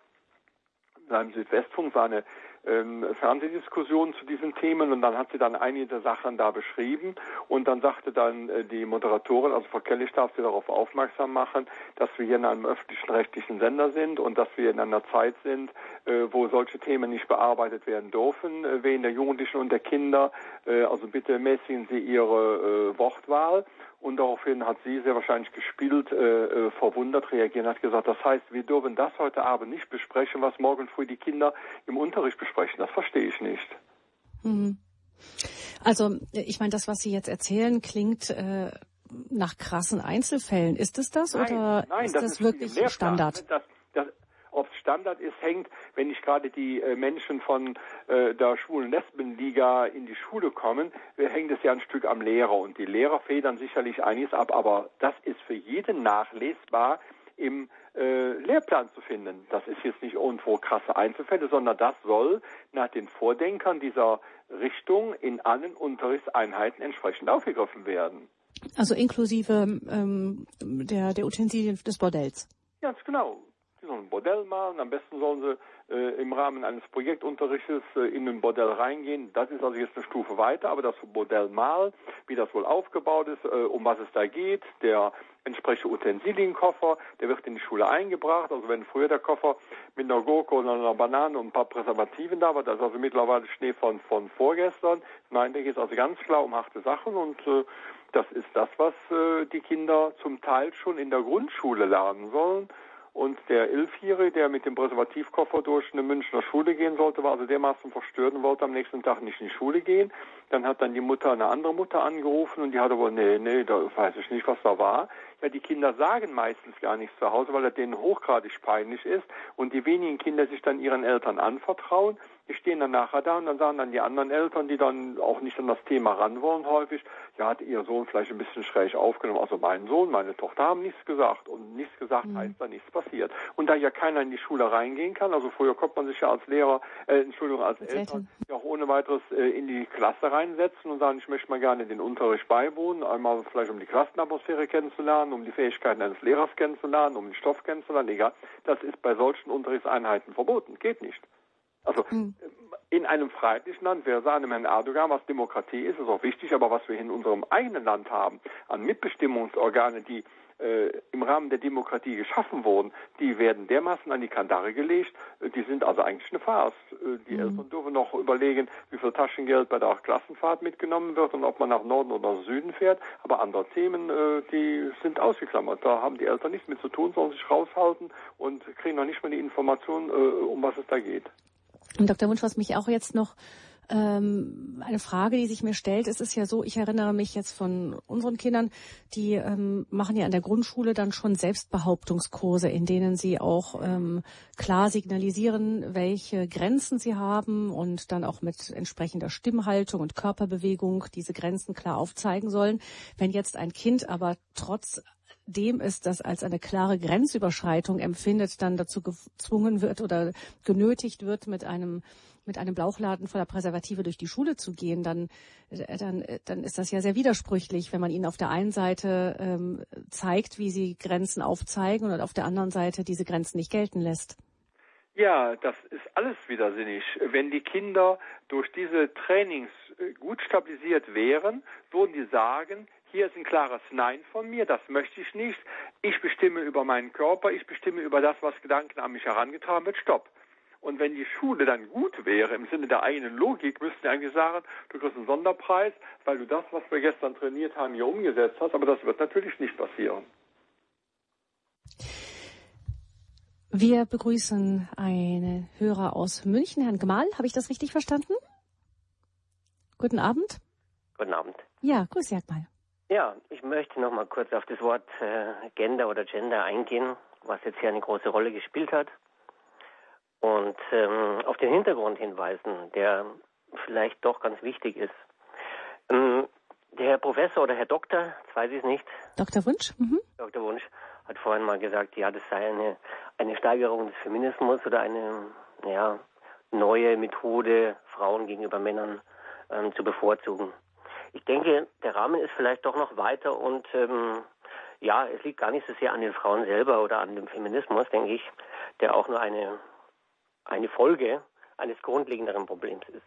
Beim Südwestfunk war eine ähm, Fernsehdiskussionen zu diesen Themen und dann hat sie dann einige der Sachen da beschrieben und dann sagte dann äh, die Moderatorin, also Frau Kelly darf sie darauf aufmerksam machen, dass wir hier in einem öffentlichen rechtlichen Sender sind und dass wir in einer Zeit sind, äh, wo solche Themen nicht bearbeitet werden dürfen, äh, wegen der Jugendlichen und der Kinder. Also bitte mäßigen Sie Ihre Wortwahl. Und daraufhin hat sie sehr wahrscheinlich gespielt, äh, äh, verwundert reagiert und hat gesagt, das heißt, wir dürfen das heute Abend nicht besprechen, was morgen früh die Kinder im Unterricht besprechen. Das verstehe ich nicht. Mhm. Also ich meine, das, was Sie jetzt erzählen, klingt äh, nach krassen Einzelfällen. Ist es das nein, oder nein, ist das, das ist wirklich Standard? Das, ob es Standard ist, hängt, wenn nicht gerade die äh, Menschen von äh, der Schwulen Lesbenliga in die Schule kommen, äh, hängt es ja ein Stück am Lehrer. Und die Lehrer federn sicherlich einiges ab, aber das ist für jeden nachlesbar im äh, Lehrplan zu finden. Das ist jetzt nicht irgendwo krasse Einzelfälle, sondern das soll nach den Vordenkern dieser Richtung in allen Unterrichtseinheiten entsprechend aufgegriffen werden. Also inklusive ähm, der, der Utensilien des Bordells. Ganz genau. Sie sollen ein Bordell malen. Am besten sollen sie äh, im Rahmen eines Projektunterrichtes äh, in ein Bordell reingehen. Das ist also jetzt eine Stufe weiter, aber das Bordell malen, wie das wohl aufgebaut ist, äh, um was es da geht, der entsprechende Utensilienkoffer, der wird in die Schule eingebracht. Also wenn früher der Koffer mit einer Gurke oder einer Banane und ein paar Präservativen da war, das ist also mittlerweile Schnee von, von vorgestern. Nein, da geht es also ganz klar um harte Sachen und äh, das ist das, was äh, die Kinder zum Teil schon in der Grundschule lernen sollen. Und der Elfjährige, der mit dem Präservativkoffer durch eine Münchner Schule gehen sollte, war also dermaßen verstört und wollte am nächsten Tag nicht in die Schule gehen. Dann hat dann die Mutter eine andere Mutter angerufen und die hatte wohl, nee, nee, da weiß ich nicht, was da war. weil die Kinder sagen meistens gar nichts zu Hause, weil er denen hochgradig peinlich ist und die wenigen Kinder sich dann ihren Eltern anvertrauen. Die stehen dann nachher da und dann sagen dann die anderen Eltern, die dann auch nicht an das Thema ran wollen häufig, ja, hat ihr Sohn vielleicht ein bisschen schräg aufgenommen. Also mein Sohn, meine Tochter haben nichts gesagt und nichts gesagt mhm. heißt da nichts passiert. Und da ja keiner in die Schule reingehen kann, also früher konnte man sich ja als Lehrer, äh, Entschuldigung, als Eltern ja auch ohne weiteres äh, in die Klasse reinsetzen und sagen, ich möchte mal gerne den Unterricht beiwohnen, einmal vielleicht um die Klassenatmosphäre kennenzulernen, um die Fähigkeiten eines Lehrers kennenzulernen, um den Stoff kennenzulernen, egal. Das ist bei solchen Unterrichtseinheiten verboten, geht nicht. Also mhm. in einem freiheitlichen Land, wir sagen Herrn Erdogan, was Demokratie ist, ist auch wichtig, aber was wir in unserem eigenen Land haben, an Mitbestimmungsorgane, die äh, im Rahmen der Demokratie geschaffen wurden, die werden dermaßen an die Kandare gelegt, äh, die sind also eigentlich eine Farce. Äh, die mhm. Eltern dürfen noch überlegen, wie viel Taschengeld bei der Klassenfahrt mitgenommen wird und ob man nach Norden oder Süden fährt, aber andere Themen, äh, die sind ausgeklammert. Da haben die Eltern nichts mit zu tun, sollen sich raushalten und kriegen noch nicht mal die Information, äh, um was es da geht. Und Dr. Wunsch, was mich auch jetzt noch ähm, eine Frage, die sich mir stellt, es ist ja so, ich erinnere mich jetzt von unseren Kindern, die ähm, machen ja an der Grundschule dann schon Selbstbehauptungskurse, in denen sie auch ähm, klar signalisieren, welche Grenzen sie haben und dann auch mit entsprechender Stimmhaltung und Körperbewegung diese Grenzen klar aufzeigen sollen. Wenn jetzt ein Kind aber trotz dem es das als eine klare Grenzüberschreitung empfindet, dann dazu gezwungen wird oder genötigt wird, mit einem mit einem Bauchladen voller Präservative durch die Schule zu gehen, dann, äh, dann, äh, dann ist das ja sehr widersprüchlich, wenn man ihnen auf der einen Seite ähm, zeigt, wie sie Grenzen aufzeigen und auf der anderen Seite diese Grenzen nicht gelten lässt. Ja, das ist alles widersinnig. Wenn die Kinder durch diese Trainings äh, gut stabilisiert wären, würden die sagen, hier ist ein klares Nein von mir, das möchte ich nicht. Ich bestimme über meinen Körper, ich bestimme über das, was Gedanken an mich herangetragen wird. Stopp. Und wenn die Schule dann gut wäre, im Sinne der eigenen Logik, müssten die eigentlich sagen, du kriegst einen Sonderpreis, weil du das, was wir gestern trainiert haben, hier umgesetzt hast. Aber das wird natürlich nicht passieren. Wir begrüßen einen Hörer aus München, Herrn Gemahl. Habe ich das richtig verstanden? Guten Abend. Guten Abend. Ja, grüß Herr Gemahl. Ja, ich möchte noch mal kurz auf das Wort äh, Gender oder Gender eingehen, was jetzt hier eine große Rolle gespielt hat und ähm, auf den Hintergrund hinweisen, der vielleicht doch ganz wichtig ist. Ähm, der Herr Professor oder Herr Doktor, jetzt weiß ich es nicht. Dr. Wunsch? Mhm. Dr. Wunsch hat vorhin mal gesagt, ja, das sei eine, eine Steigerung des Feminismus oder eine ja, neue Methode, Frauen gegenüber Männern ähm, zu bevorzugen. Ich denke, der Rahmen ist vielleicht doch noch weiter und ähm, ja, es liegt gar nicht so sehr an den Frauen selber oder an dem Feminismus, denke ich, der auch nur eine eine Folge eines grundlegenderen Problems ist.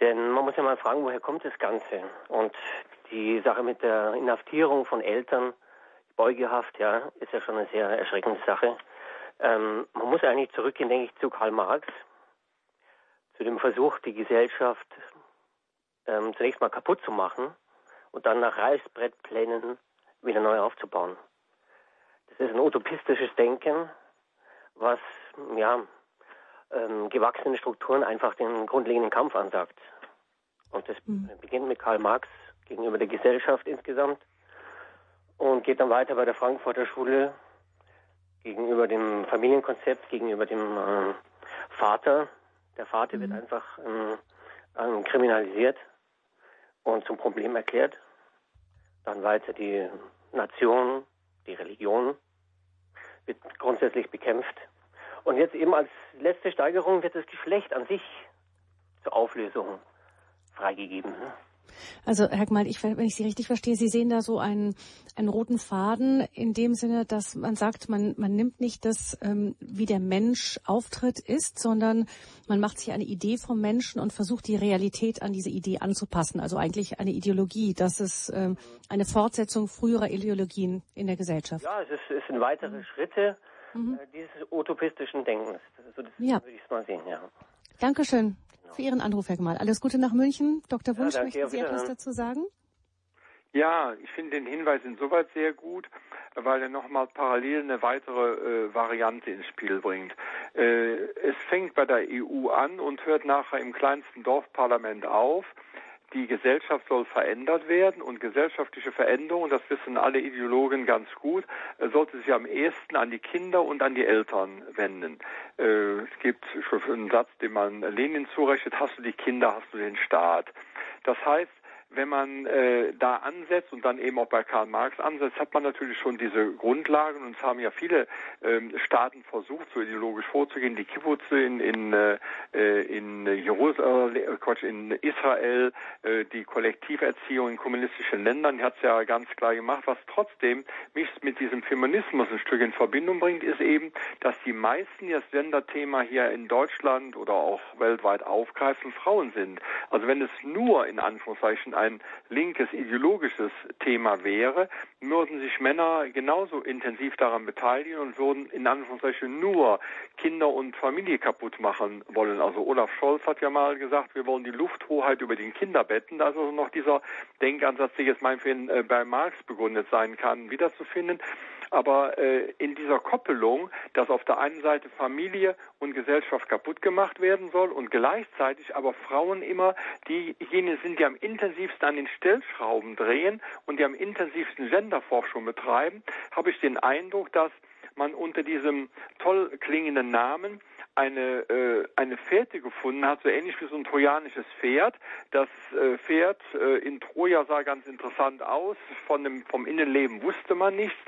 Denn man muss ja mal fragen, woher kommt das Ganze? Und die Sache mit der Inhaftierung von Eltern, Beugehaft, ja, ist ja schon eine sehr erschreckende Sache. Ähm, man muss eigentlich zurückgehen, denke ich, zu Karl Marx, zu dem Versuch, die Gesellschaft ähm, zunächst mal kaputt zu machen und dann nach Reißbrettplänen wieder neu aufzubauen. Das ist ein utopistisches Denken, was ja, ähm, gewachsene Strukturen einfach den grundlegenden Kampf ansagt. Und das mhm. beginnt mit Karl Marx gegenüber der Gesellschaft insgesamt und geht dann weiter bei der Frankfurter Schule gegenüber dem Familienkonzept, gegenüber dem äh, Vater. Der Vater mhm. wird einfach ähm, ähm, kriminalisiert und zum Problem erklärt. Dann weiter die Nation, die Religion wird grundsätzlich bekämpft. Und jetzt eben als letzte Steigerung wird das Geschlecht an sich zur Auflösung freigegeben. Also Herr Gmal, ich, wenn ich Sie richtig verstehe, Sie sehen da so einen, einen roten Faden in dem Sinne, dass man sagt, man, man nimmt nicht das, ähm, wie der Mensch auftritt ist, sondern man macht sich eine Idee vom Menschen und versucht die Realität an diese Idee anzupassen. Also eigentlich eine Ideologie. Das ist ähm, eine Fortsetzung früherer Ideologien in der Gesellschaft. Ja, es, ist, es sind weitere mhm. Schritte mhm. äh, dieses utopistischen Denkens. So das ja. würde ich es mal sehen, ja. Dankeschön. Für Ihren Anruf, Herr Gemal. Alles Gute nach München. Dr. Wunsch, ja, möchten Sie etwas dazu sagen? Ja, ich finde den Hinweis insoweit sehr gut, weil er nochmal parallel eine weitere äh, Variante ins Spiel bringt. Äh, es fängt bei der EU an und hört nachher im kleinsten Dorfparlament auf. Die Gesellschaft soll verändert werden und gesellschaftliche Veränderung, das wissen alle Ideologen ganz gut, äh, sollte sich am ehesten an die Kinder und an die Eltern wenden. Äh, es gibt schon einen Satz, den man Lenin zurechnet, hast du die Kinder, hast du den Staat. Das heißt, wenn man äh, da ansetzt und dann eben auch bei Karl Marx ansetzt, hat man natürlich schon diese Grundlagen und es haben ja viele ähm, Staaten versucht, so ideologisch vorzugehen. Die Kibbutze in in äh, in Jerusalem, äh, Quatsch, in Israel, äh, die Kollektiverziehung in kommunistischen Ländern, die hat es ja ganz klar gemacht. Was trotzdem mich mit diesem Feminismus ein Stück in Verbindung bringt, ist eben, dass die meisten, die das Gender-Thema hier in Deutschland oder auch weltweit aufgreifen, Frauen sind. Also wenn es nur in Anführungszeichen ein linkes ideologisches Thema wäre, würden sich Männer genauso intensiv daran beteiligen und würden in Anführungszeichen nur Kinder und Familie kaputt machen wollen. Also Olaf Scholz hat ja mal gesagt, wir wollen die Lufthoheit über den Kinderbetten. Da ist also noch dieser Denkansatz, der jetzt meinetwegen äh, bei Marx begründet sein kann, wiederzufinden. Aber äh, in dieser Koppelung, dass auf der einen Seite Familie und Gesellschaft kaputt gemacht werden soll und gleichzeitig aber Frauen immer diejenigen sind, die am intensivsten an den Stellschrauben drehen und die am intensivsten Genderforschung betreiben, habe ich den Eindruck, dass man unter diesem toll klingenden Namen eine, äh, eine Fährte gefunden hat, so ähnlich wie so ein trojanisches Pferd. Das äh, Pferd äh, in Troja sah ganz interessant aus, von dem, vom Innenleben wusste man nichts.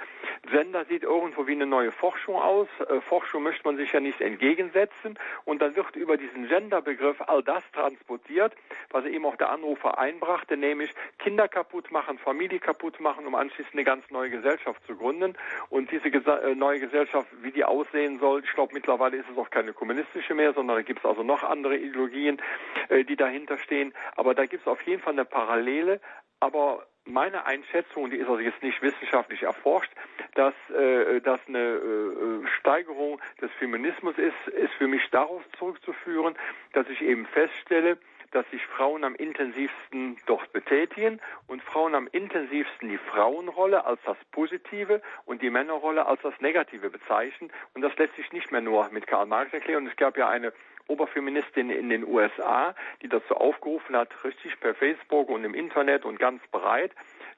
Sender sieht irgendwo wie eine neue Forschung aus. Äh, Forschung möchte man sich ja nicht entgegensetzen. Und dann wird über diesen Genderbegriff all das transportiert, was eben auch der Anrufer einbrachte, nämlich Kinder kaputt machen, Familie kaputt machen, um anschließend eine ganz neue Gesellschaft zu gründen. Und diese Gesa äh, neue Gesellschaft, wie die aussehen soll, ich glaube mittlerweile ist es auch keine kommunistische mehr, sondern da gibt es also noch andere Ideologien, äh, die dahinter stehen. Aber da gibt es auf jeden Fall eine Parallele. Aber meine Einschätzung, die ist also jetzt nicht wissenschaftlich erforscht, dass äh, das eine äh, Steigerung des Feminismus ist, ist für mich darauf zurückzuführen, dass ich eben feststelle, dass sich Frauen am intensivsten dort betätigen und Frauen am intensivsten die Frauenrolle als das Positive und die Männerrolle als das Negative bezeichnen. Und das lässt sich nicht mehr nur mit Karl Marx erklären. Es gab ja eine Oberfeministin in den USA, die dazu aufgerufen hat, richtig per Facebook und im Internet und ganz breit,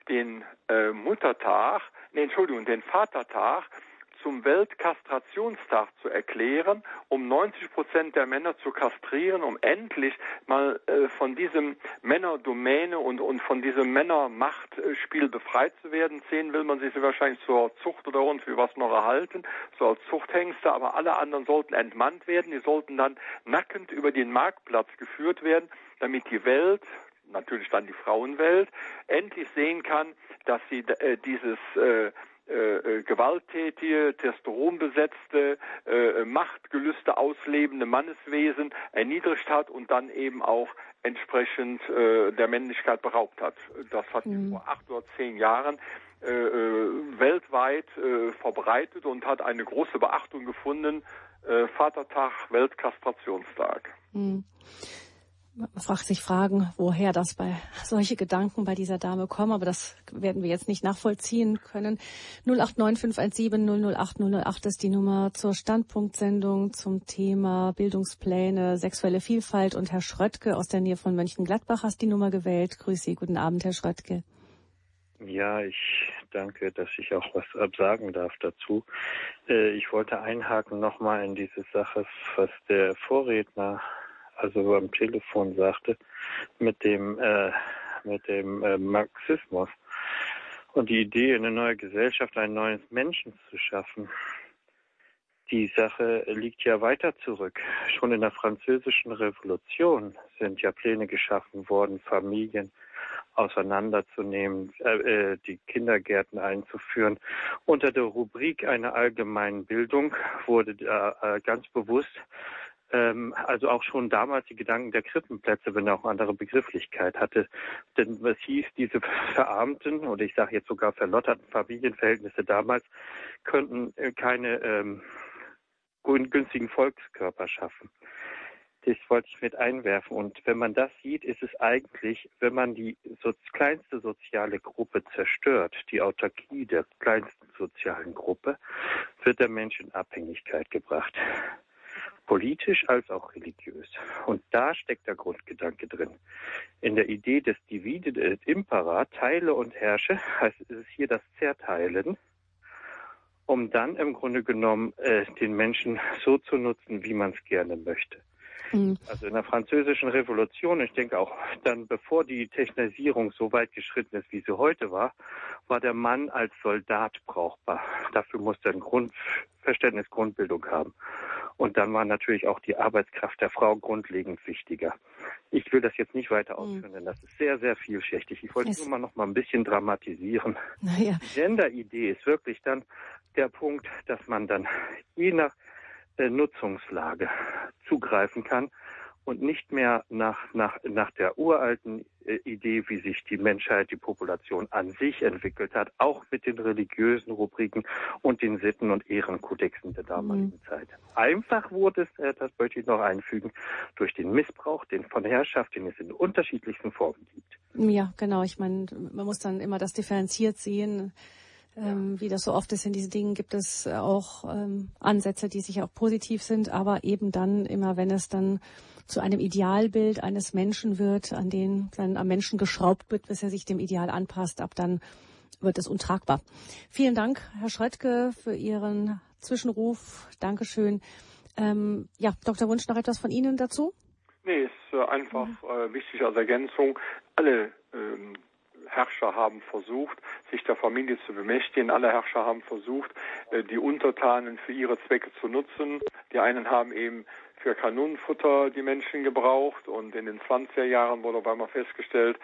den äh, Muttertag, nee, Entschuldigung, den Vatertag zum Weltkastrationstag zu erklären, um 90 Prozent der Männer zu kastrieren, um endlich mal äh, von diesem Männerdomäne und, und von diesem Männermachtspiel befreit zu werden. Zehn will man sich wahrscheinlich zur Zucht oder irgendwie was noch erhalten, so als Zuchthengste, aber alle anderen sollten entmannt werden. Die sollten dann nackend über den Marktplatz geführt werden, damit die Welt, natürlich dann die Frauenwelt, endlich sehen kann, dass sie äh, dieses äh, äh, äh, gewalttätige, testosteronbesetzte, äh, Machtgelüste auslebende Manneswesen erniedrigt hat und dann eben auch entsprechend äh, der Männlichkeit beraubt hat. Das hat mhm. vor acht oder zehn Jahren äh, äh, weltweit äh, verbreitet und hat eine große Beachtung gefunden. Äh, Vatertag, Weltkastrationstag. Mhm. Man fragt sich Fragen, woher das bei solche Gedanken bei dieser Dame kommen, aber das werden wir jetzt nicht nachvollziehen können. 089517 008 008 ist die Nummer zur Standpunktsendung zum Thema Bildungspläne, sexuelle Vielfalt und Herr Schröttke aus der Nähe von Mönchengladbach hast die Nummer gewählt. Grüße Sie, guten Abend, Herr Schröttke. Ja, ich danke, dass ich auch was absagen darf dazu. Äh, ich wollte einhaken nochmal in diese Sache, was der Vorredner also am Telefon sagte, mit dem, äh, mit dem äh, Marxismus und die Idee, eine neue Gesellschaft, ein neues Menschen zu schaffen. Die Sache liegt ja weiter zurück. Schon in der französischen Revolution sind ja Pläne geschaffen worden, Familien auseinanderzunehmen, äh, äh die Kindergärten einzuführen. Unter der Rubrik einer allgemeinen Bildung wurde äh, ganz bewusst ähm, also auch schon damals die Gedanken der Krippenplätze, wenn er auch andere Begrifflichkeit hatte. Denn was hieß, diese verarmten oder ich sage jetzt sogar verlotterten Familienverhältnisse damals könnten äh, keine ähm, günstigen Volkskörper schaffen. Das wollte ich mit einwerfen. Und wenn man das sieht, ist es eigentlich, wenn man die so kleinste soziale Gruppe zerstört, die Autarkie der kleinsten sozialen Gruppe, wird der Mensch in Abhängigkeit gebracht. Politisch als auch religiös. Und da steckt der Grundgedanke drin. In der Idee des Divide et Impera, teile und herrsche, heißt es hier das Zerteilen, um dann im Grunde genommen äh, den Menschen so zu nutzen, wie man es gerne möchte. Mhm. Also in der französischen Revolution, ich denke auch dann, bevor die Technisierung so weit geschritten ist, wie sie heute war, war der Mann als Soldat brauchbar. Dafür musste er ein Grundverständnis, Grundbildung haben. Und dann war natürlich auch die Arbeitskraft der Frau grundlegend wichtiger. Ich will das jetzt nicht weiter mhm. ausführen, denn das ist sehr, sehr vielschichtig. Ich wollte es nur mal noch mal ein bisschen dramatisieren. Naja. Die Gender-Idee ist wirklich dann der Punkt, dass man dann je nach äh, Nutzungslage zugreifen kann und nicht mehr nach, nach, nach der uralten Idee, wie sich die Menschheit, die Population an sich entwickelt hat, auch mit den religiösen Rubriken und den Sitten- und Ehrenkodexen der damaligen mhm. Zeit. Einfach wurde es, äh, das möchte ich noch einfügen, durch den Missbrauch den von Herrschaft, den es in unterschiedlichsten Formen gibt. Ja, genau. Ich meine, man muss dann immer das differenziert sehen. Ähm, wie das so oft ist in diesen Dingen, gibt es auch ähm, Ansätze, die sicher auch positiv sind, aber eben dann immer, wenn es dann zu einem Idealbild eines Menschen wird, an den dann am Menschen geschraubt wird, bis er sich dem Ideal anpasst, ab dann wird es untragbar. Vielen Dank, Herr Schröttke, für Ihren Zwischenruf. Dankeschön. Ähm, ja, Dr. Wunsch, noch etwas von Ihnen dazu? Nee, ist äh, einfach äh, wichtig als Ergänzung. Alle ähm, Herrscher haben versucht, sich der Familie zu bemächtigen. Alle Herrscher haben versucht, äh, die Untertanen für ihre Zwecke zu nutzen. Die einen haben eben für Kanonenfutter die Menschen gebraucht und in den 20er Jahren wurde auf einmal festgestellt,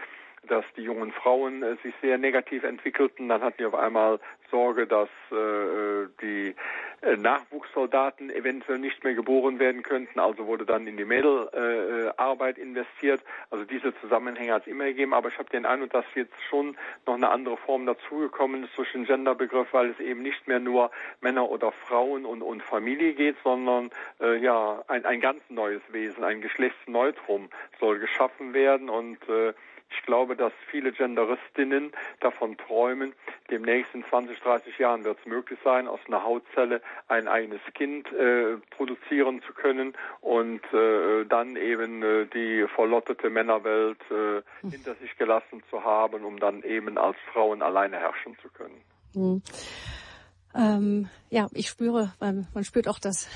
dass die jungen Frauen äh, sich sehr negativ entwickelten. Dann hatten wir auf einmal Sorge, dass äh, die äh, Nachwuchssoldaten eventuell nicht mehr geboren werden könnten. Also wurde dann in die Mädelarbeit äh, investiert. Also diese Zusammenhänge hat es immer gegeben. Aber ich habe den Eindruck, dass jetzt schon noch eine andere Form dazugekommen ist den Genderbegriff, weil es eben nicht mehr nur Männer oder Frauen und, und Familie geht, sondern äh, ja ein, ein ganz neues Wesen, ein Geschlechtsneutrum soll geschaffen werden und äh, ich glaube, dass viele Genderistinnen davon träumen, demnächst in 20, 30 Jahren wird es möglich sein, aus einer Hautzelle ein eigenes Kind äh, produzieren zu können und äh, dann eben äh, die verlottete Männerwelt äh, hinter sich gelassen zu haben, um dann eben als Frauen alleine herrschen zu können. Hm. Ähm, ja, ich spüre, man spürt auch, dass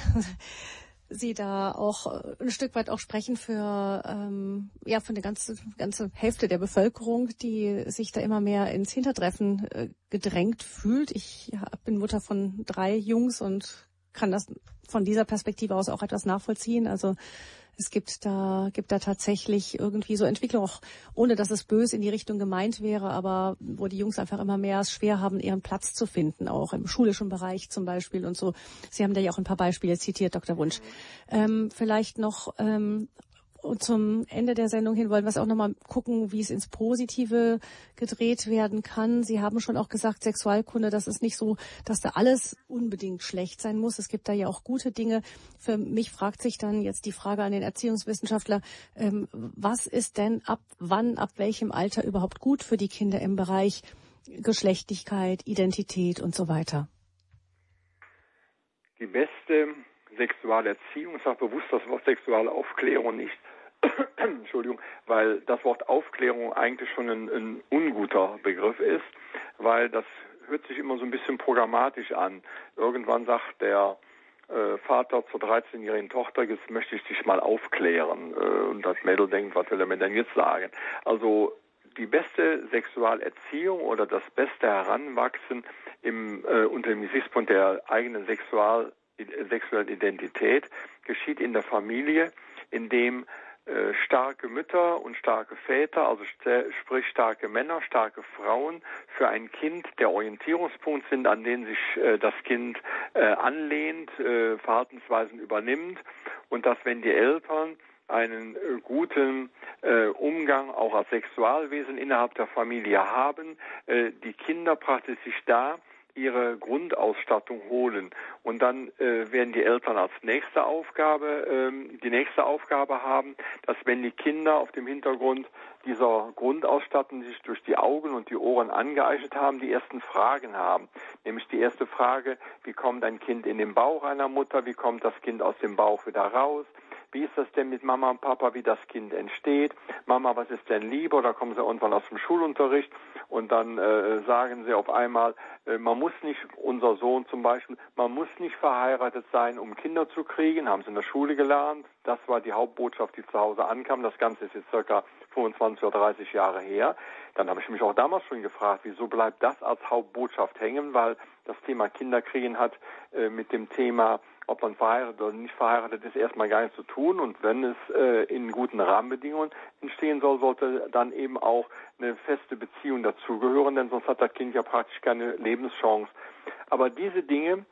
Sie da auch äh, ein Stück weit auch sprechen für ähm, ja für eine ganze ganze Hälfte der Bevölkerung, die sich da immer mehr ins Hintertreffen äh, gedrängt fühlt. Ich ja, bin Mutter von drei Jungs und kann das von dieser Perspektive aus auch etwas nachvollziehen. Also es gibt da, gibt da tatsächlich irgendwie so Entwicklung, auch ohne dass es böse in die Richtung gemeint wäre, aber wo die Jungs einfach immer mehr es schwer haben, ihren Platz zu finden, auch im schulischen Bereich zum Beispiel und so. Sie haben da ja auch ein paar Beispiele zitiert, Dr. Wunsch. Ähm, vielleicht noch ähm, und zum Ende der Sendung hin wollen wir es auch nochmal gucken, wie es ins Positive gedreht werden kann. Sie haben schon auch gesagt, Sexualkunde, das ist nicht so, dass da alles unbedingt schlecht sein muss. Es gibt da ja auch gute Dinge. Für mich fragt sich dann jetzt die Frage an den Erziehungswissenschaftler, ähm, was ist denn ab wann, ab welchem Alter überhaupt gut für die Kinder im Bereich Geschlechtlichkeit, Identität und so weiter? Die beste Sexualerziehung, ich sage bewusst das Wort Sexualaufklärung nicht, [coughs] Entschuldigung, weil das Wort Aufklärung eigentlich schon ein, ein unguter Begriff ist, weil das hört sich immer so ein bisschen programmatisch an. Irgendwann sagt der äh, Vater zur 13-jährigen Tochter, jetzt möchte ich dich mal aufklären. Äh, und das Mädel denkt, was will er mir denn jetzt sagen? Also die beste Sexualerziehung oder das beste Heranwachsen im, äh, unter dem Gesichtspunkt der eigenen Sexual, sexuellen Identität geschieht in der Familie, in dem äh, starke Mütter und starke Väter, also sprich starke Männer, starke Frauen für ein Kind der Orientierungspunkt sind, an den sich äh, das Kind äh, anlehnt, äh, Verhaltensweisen übernimmt und dass wenn die Eltern einen äh, guten äh, Umgang auch als Sexualwesen innerhalb der Familie haben, die Kinder praktisch sich da ihre Grundausstattung holen. Und dann äh, werden die Eltern als nächste Aufgabe, ähm, die nächste Aufgabe haben, dass wenn die Kinder auf dem Hintergrund dieser Grundausstattung sich durch die Augen und die Ohren angeeignet haben, die ersten Fragen haben. Nämlich die erste Frage, wie kommt ein Kind in den Bauch einer Mutter, wie kommt das Kind aus dem Bauch wieder raus, wie ist das denn mit Mama und Papa, wie das Kind entsteht? Mama, was ist denn Liebe? Oder kommen sie irgendwann aus dem Schulunterricht und dann äh, sagen sie auf einmal, äh, man muss nicht, unser Sohn zum Beispiel, man muss nicht verheiratet sein, um Kinder zu kriegen, haben sie in der Schule gelernt. Das war die Hauptbotschaft, die zu Hause ankam. Das Ganze ist jetzt circa 25 oder 30 Jahre her. Dann habe ich mich auch damals schon gefragt, wieso bleibt das als Hauptbotschaft hängen, weil das Thema Kinderkriegen hat äh, mit dem Thema ob man verheiratet oder nicht verheiratet ist, erstmal gar nichts zu tun. Und wenn es äh, in guten Rahmenbedingungen entstehen soll, sollte dann eben auch eine feste Beziehung dazugehören, denn sonst hat das Kind ja praktisch keine Lebenschance. Aber diese Dinge,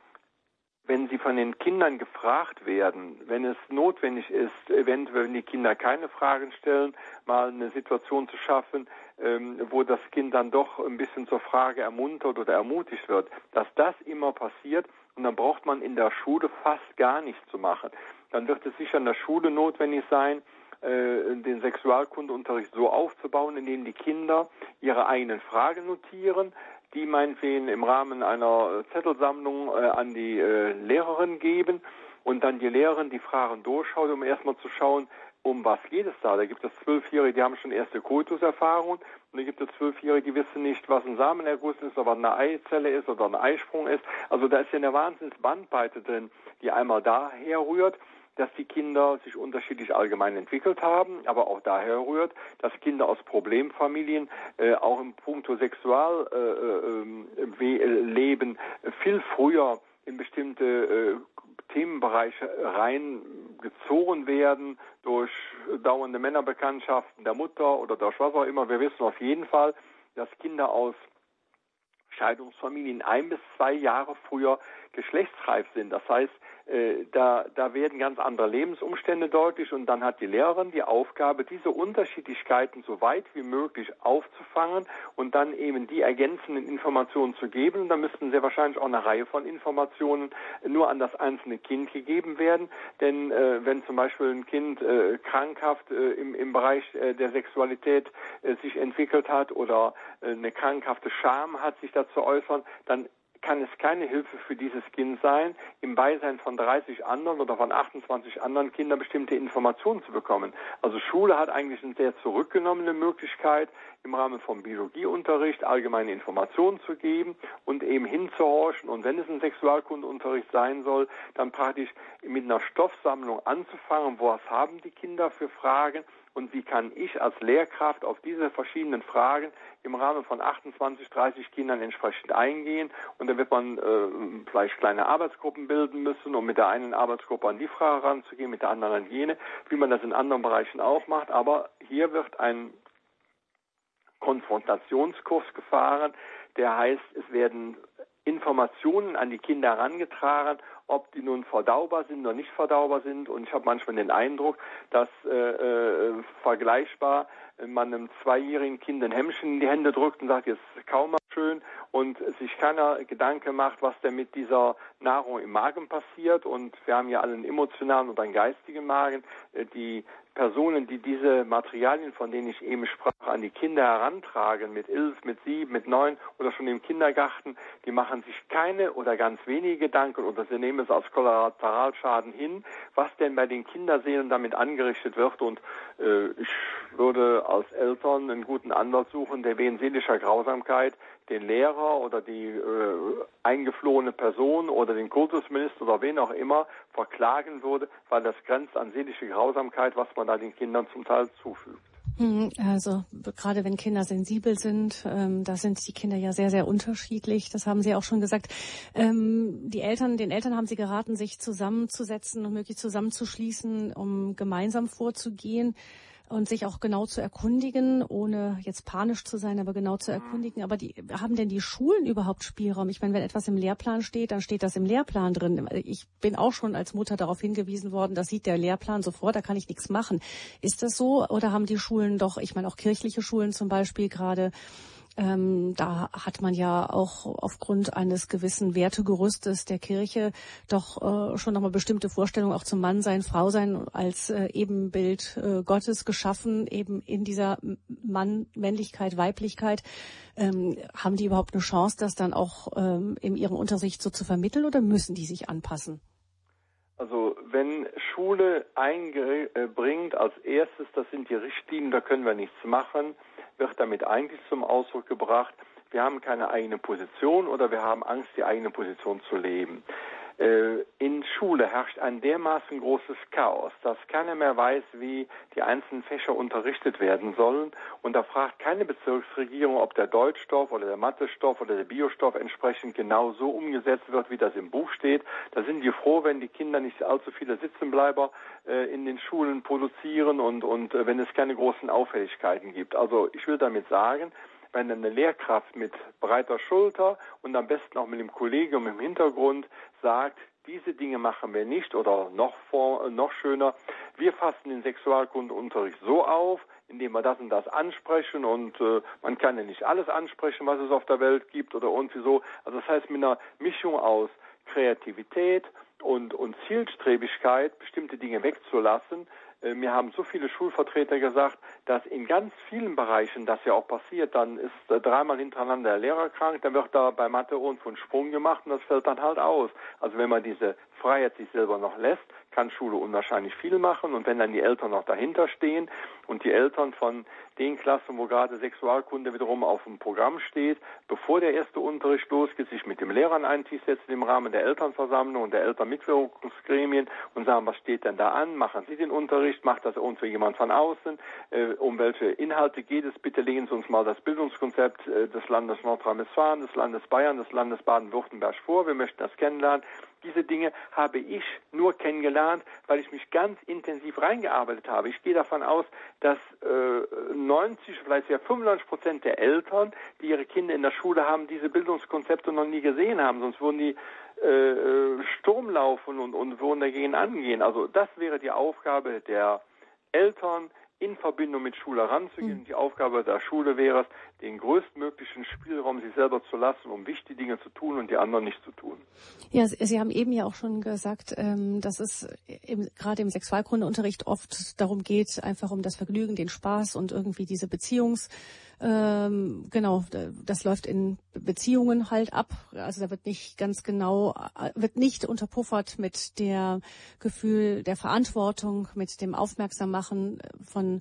wenn sie von den Kindern gefragt werden, wenn es notwendig ist, eventuell, wenn die Kinder keine Fragen stellen, mal eine Situation zu schaffen, ähm, wo das Kind dann doch ein bisschen zur Frage ermuntert oder ermutigt wird, dass das immer passiert, und dann braucht man in der Schule fast gar nichts zu machen. Dann wird es sicher in der Schule notwendig sein, äh, den Sexualkundeunterricht so aufzubauen, indem die Kinder ihre eigenen Fragen notieren, die meinetwegen im Rahmen einer Zettelsammlung äh, an die äh, Lehrerin geben und dann die Lehrerin die Fragen durchschaut, um erstmal zu schauen, um was geht es da? Da gibt es Zwölfjährige, die haben schon erste Kultuserfahrungen und da gibt es Zwölfjährige, die wissen nicht, was ein Samenerguss ist oder was eine Eizelle ist oder ein Eisprung ist. Also da ist ja eine Wahnsinns Bandbreite drin, die einmal daher rührt, dass die Kinder sich unterschiedlich allgemein entwickelt haben, aber auch daher rührt, dass Kinder aus Problemfamilien äh, auch im Punkto Sexualleben äh, äh, viel früher in bestimmte äh, Themenbereiche reingezogen werden durch dauernde Männerbekanntschaften der Mutter oder durch was auch immer. Wir wissen auf jeden Fall, dass Kinder aus Scheidungsfamilien ein bis zwei Jahre früher geschlechtsreif sind. Das heißt, da, da werden ganz andere Lebensumstände deutlich und dann hat die Lehrerin die Aufgabe, diese Unterschiedlichkeiten so weit wie möglich aufzufangen und dann eben die ergänzenden Informationen zu geben. Und da müssten sehr wahrscheinlich auch eine Reihe von Informationen nur an das einzelne Kind gegeben werden. Denn äh, wenn zum Beispiel ein Kind äh, krankhaft äh, im, im Bereich äh, der Sexualität äh, sich entwickelt hat oder eine krankhafte Scham hat, sich dazu äußern, dann kann es keine Hilfe für dieses Kind sein, im Beisein von 30 anderen oder von 28 anderen Kindern bestimmte Informationen zu bekommen. Also Schule hat eigentlich eine sehr zurückgenommene Möglichkeit, im Rahmen vom Biologieunterricht allgemeine Informationen zu geben und eben hinzuhorchen. Und wenn es ein Sexualkundeunterricht sein soll, dann praktisch mit einer Stoffsammlung anzufangen. Was haben die Kinder für Fragen? Und wie kann ich als Lehrkraft auf diese verschiedenen Fragen im Rahmen von 28, 30 Kindern entsprechend eingehen. Und dann wird man äh, vielleicht kleine Arbeitsgruppen bilden müssen, um mit der einen Arbeitsgruppe an die Frage ranzugehen, mit der anderen an jene, wie man das in anderen Bereichen auch macht. Aber hier wird ein Konfrontationskurs gefahren, der heißt, es werden Informationen an die Kinder herangetragen, ob die nun verdaubar sind oder nicht verdaubar sind. Und ich habe manchmal den Eindruck, dass äh, äh, vergleichbar man einem zweijährigen Kind ein Hemmchen in die Hände drückt und sagt, jetzt kaum mal schön und sich keiner Gedanke macht, was denn mit dieser Nahrung im Magen passiert. Und wir haben ja alle einen emotionalen und einen geistigen Magen. Äh, die Personen, die diese Materialien, von denen ich eben sprach, an die Kinder herantragen, mit elf, mit sieben, mit neun oder schon im Kindergarten, die machen sich keine oder ganz wenige Gedanken oder sie nehmen es als Kollateralschaden hin, was denn bei den Kinderseelen damit angerichtet wird. Und äh, ich würde als Eltern einen guten Anwalt suchen, der wegen seelischer Grausamkeit den Lehrer oder die äh, eingeflohene Person oder den Kultusminister oder wen auch immer verklagen würde, weil das grenzt an seelische Grausamkeit, was man da den Kindern zum Teil zufügt. Hm, also gerade wenn Kinder sensibel sind, ähm, da sind die Kinder ja sehr, sehr unterschiedlich. Das haben Sie auch schon gesagt. Ähm, die Eltern, den Eltern haben Sie geraten, sich zusammenzusetzen und möglichst zusammenzuschließen, um gemeinsam vorzugehen und sich auch genau zu erkundigen, ohne jetzt panisch zu sein, aber genau zu erkundigen. Aber die, haben denn die Schulen überhaupt Spielraum? Ich meine, wenn etwas im Lehrplan steht, dann steht das im Lehrplan drin. Ich bin auch schon als Mutter darauf hingewiesen worden, das sieht der Lehrplan sofort, da kann ich nichts machen. Ist das so? Oder haben die Schulen doch, ich meine auch kirchliche Schulen zum Beispiel gerade, Ähm, da hat man ja auch aufgrund eines gewissen Wertegerüstes der Kirche doch äh, schon nochmal bestimmte Vorstellungen auch zum Mannsein, Frausein als äh, Ebenbild äh, Gottes geschaffen, eben in dieser Mann, Männlichkeit, Weiblichkeit. Ähm, haben die überhaupt eine Chance, das dann auch ähm, in ihrem Unterricht so zu vermitteln oder müssen die sich anpassen? Also wenn Schule einbringt als erstes, das sind die Richtlinien, da können wir nichts machen, wird damit eigentlich zum Ausdruck gebracht, wir haben keine eigene Position oder wir haben Angst, die eigene Position zu leben. Äh, in Schule herrscht ein dermaßen großes Chaos, dass keiner mehr weiß, wie die einzelnen Fächer unterrichtet werden sollen. Und da fragt keine Bezirksregierung, ob der Deutschstoff oder der Mathestoff oder der Biostoff entsprechend genau so umgesetzt wird, wie das im Buch steht. Da sind die froh, wenn die Kinder nicht allzu viele Sitzenbleiber äh, in den Schulen produzieren und, und äh, wenn es keine großen Auffälligkeiten gibt. Also ich will damit sagen, wenn eine Lehrkraft mit breiter Schulter und am besten auch mit dem Kollegium im Hintergrund sagt, diese Dinge machen wir nicht oder noch vor, noch schöner. Wir fassen den Sexualkundeunterricht so auf, indem wir das und das ansprechen und äh, man kann ja nicht alles ansprechen, was es auf der Welt gibt oder irgendwie so. Also das heißt mit einer Mischung aus Kreativität und, und Zielstrebigkeit, bestimmte Dinge wegzulassen, mir haben so viele Schulvertreter gesagt, dass in ganz vielen Bereichen das ja auch passiert. Dann ist äh, dreimal hintereinander der Lehrer krank, dann wird da bei Mathe irgendwo ein Sprung gemacht und das fällt dann halt aus. Also wenn man diese Freiheit sich selber noch lässt, kann Schule unwahrscheinlich viel machen und wenn dann die Eltern noch dahinter stehen und die Eltern von den Klassen, wo gerade Sexualkunde wiederum auf dem Programm steht, bevor der erste Unterricht losgeht, sich mit dem Lehrer an im Rahmen der Elternversammlung und der Elternmitwirkungsgremien und sagen, was steht denn da an? Machen Sie den Unterricht? Macht das irgendwo jemand von außen? Äh, um welche Inhalte geht es? Bitte legen Sie uns mal das Bildungskonzept äh, des Landes Nordrhein-Westfalen, des Landes Bayern, des Landes Baden-Württemberg vor. Wir möchten das kennenlernen. Diese Dinge habe ich nur kennengelernt, weil ich mich ganz intensiv reingearbeitet habe. Ich gehe davon aus, dass äh, 90, vielleicht ja 95 Prozent der Eltern, die ihre Kinder in der Schule haben, diese Bildungskonzepte noch nie gesehen haben, sonst würden die äh, Sturm laufen und, und würden dagegen angehen. Also das wäre die Aufgabe der Eltern, in Verbindung mit Schule ranzugehen. Mhm. Die Aufgabe der Schule wäre es, den größtmöglichen Spielraum sich selber zu lassen, um wichtige Dinge zu tun und die anderen nicht zu tun. Ja, Sie haben eben ja auch schon gesagt, ähm, dass es im, gerade im Sexualkundeunterricht oft darum geht, einfach um das Vergnügen, den Spaß und irgendwie diese Beziehungs ähm, genau, das läuft in Beziehungen halt ab. Also da wird nicht ganz genau, äh, wird nicht unterpuffert mit der Gefühl der Verantwortung, mit dem Aufmerksammachen von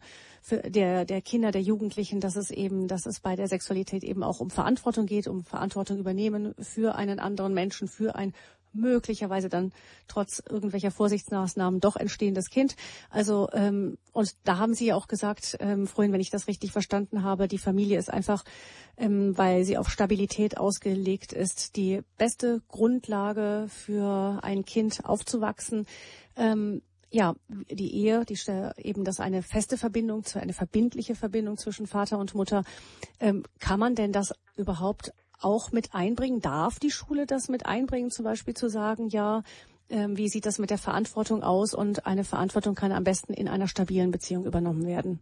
der, der Kinder, der Jugendlichen, dass es eben, dass es bei der Sexualität eben auch um Verantwortung geht, um Verantwortung übernehmen für einen anderen Menschen, für ein möglicherweise dann trotz irgendwelcher Vorsichtsmaßnahmen doch entstehendes Kind. Also ähm, und da haben Sie ja auch gesagt, ähm, vorhin, wenn ich das richtig verstanden habe, die Familie ist einfach, ähm, weil sie auf Stabilität ausgelegt ist, die beste Grundlage für ein Kind aufzuwachsen. Ähm, ja, die Ehe, die eben das eine feste Verbindung, eine verbindliche Verbindung zwischen Vater und Mutter. Ähm, kann man denn das überhaupt auch mit einbringen? Darf die Schule das mit einbringen, zum Beispiel zu sagen, ja, ähm, wie sieht das mit der Verantwortung aus und eine Verantwortung kann am besten in einer stabilen Beziehung übernommen werden?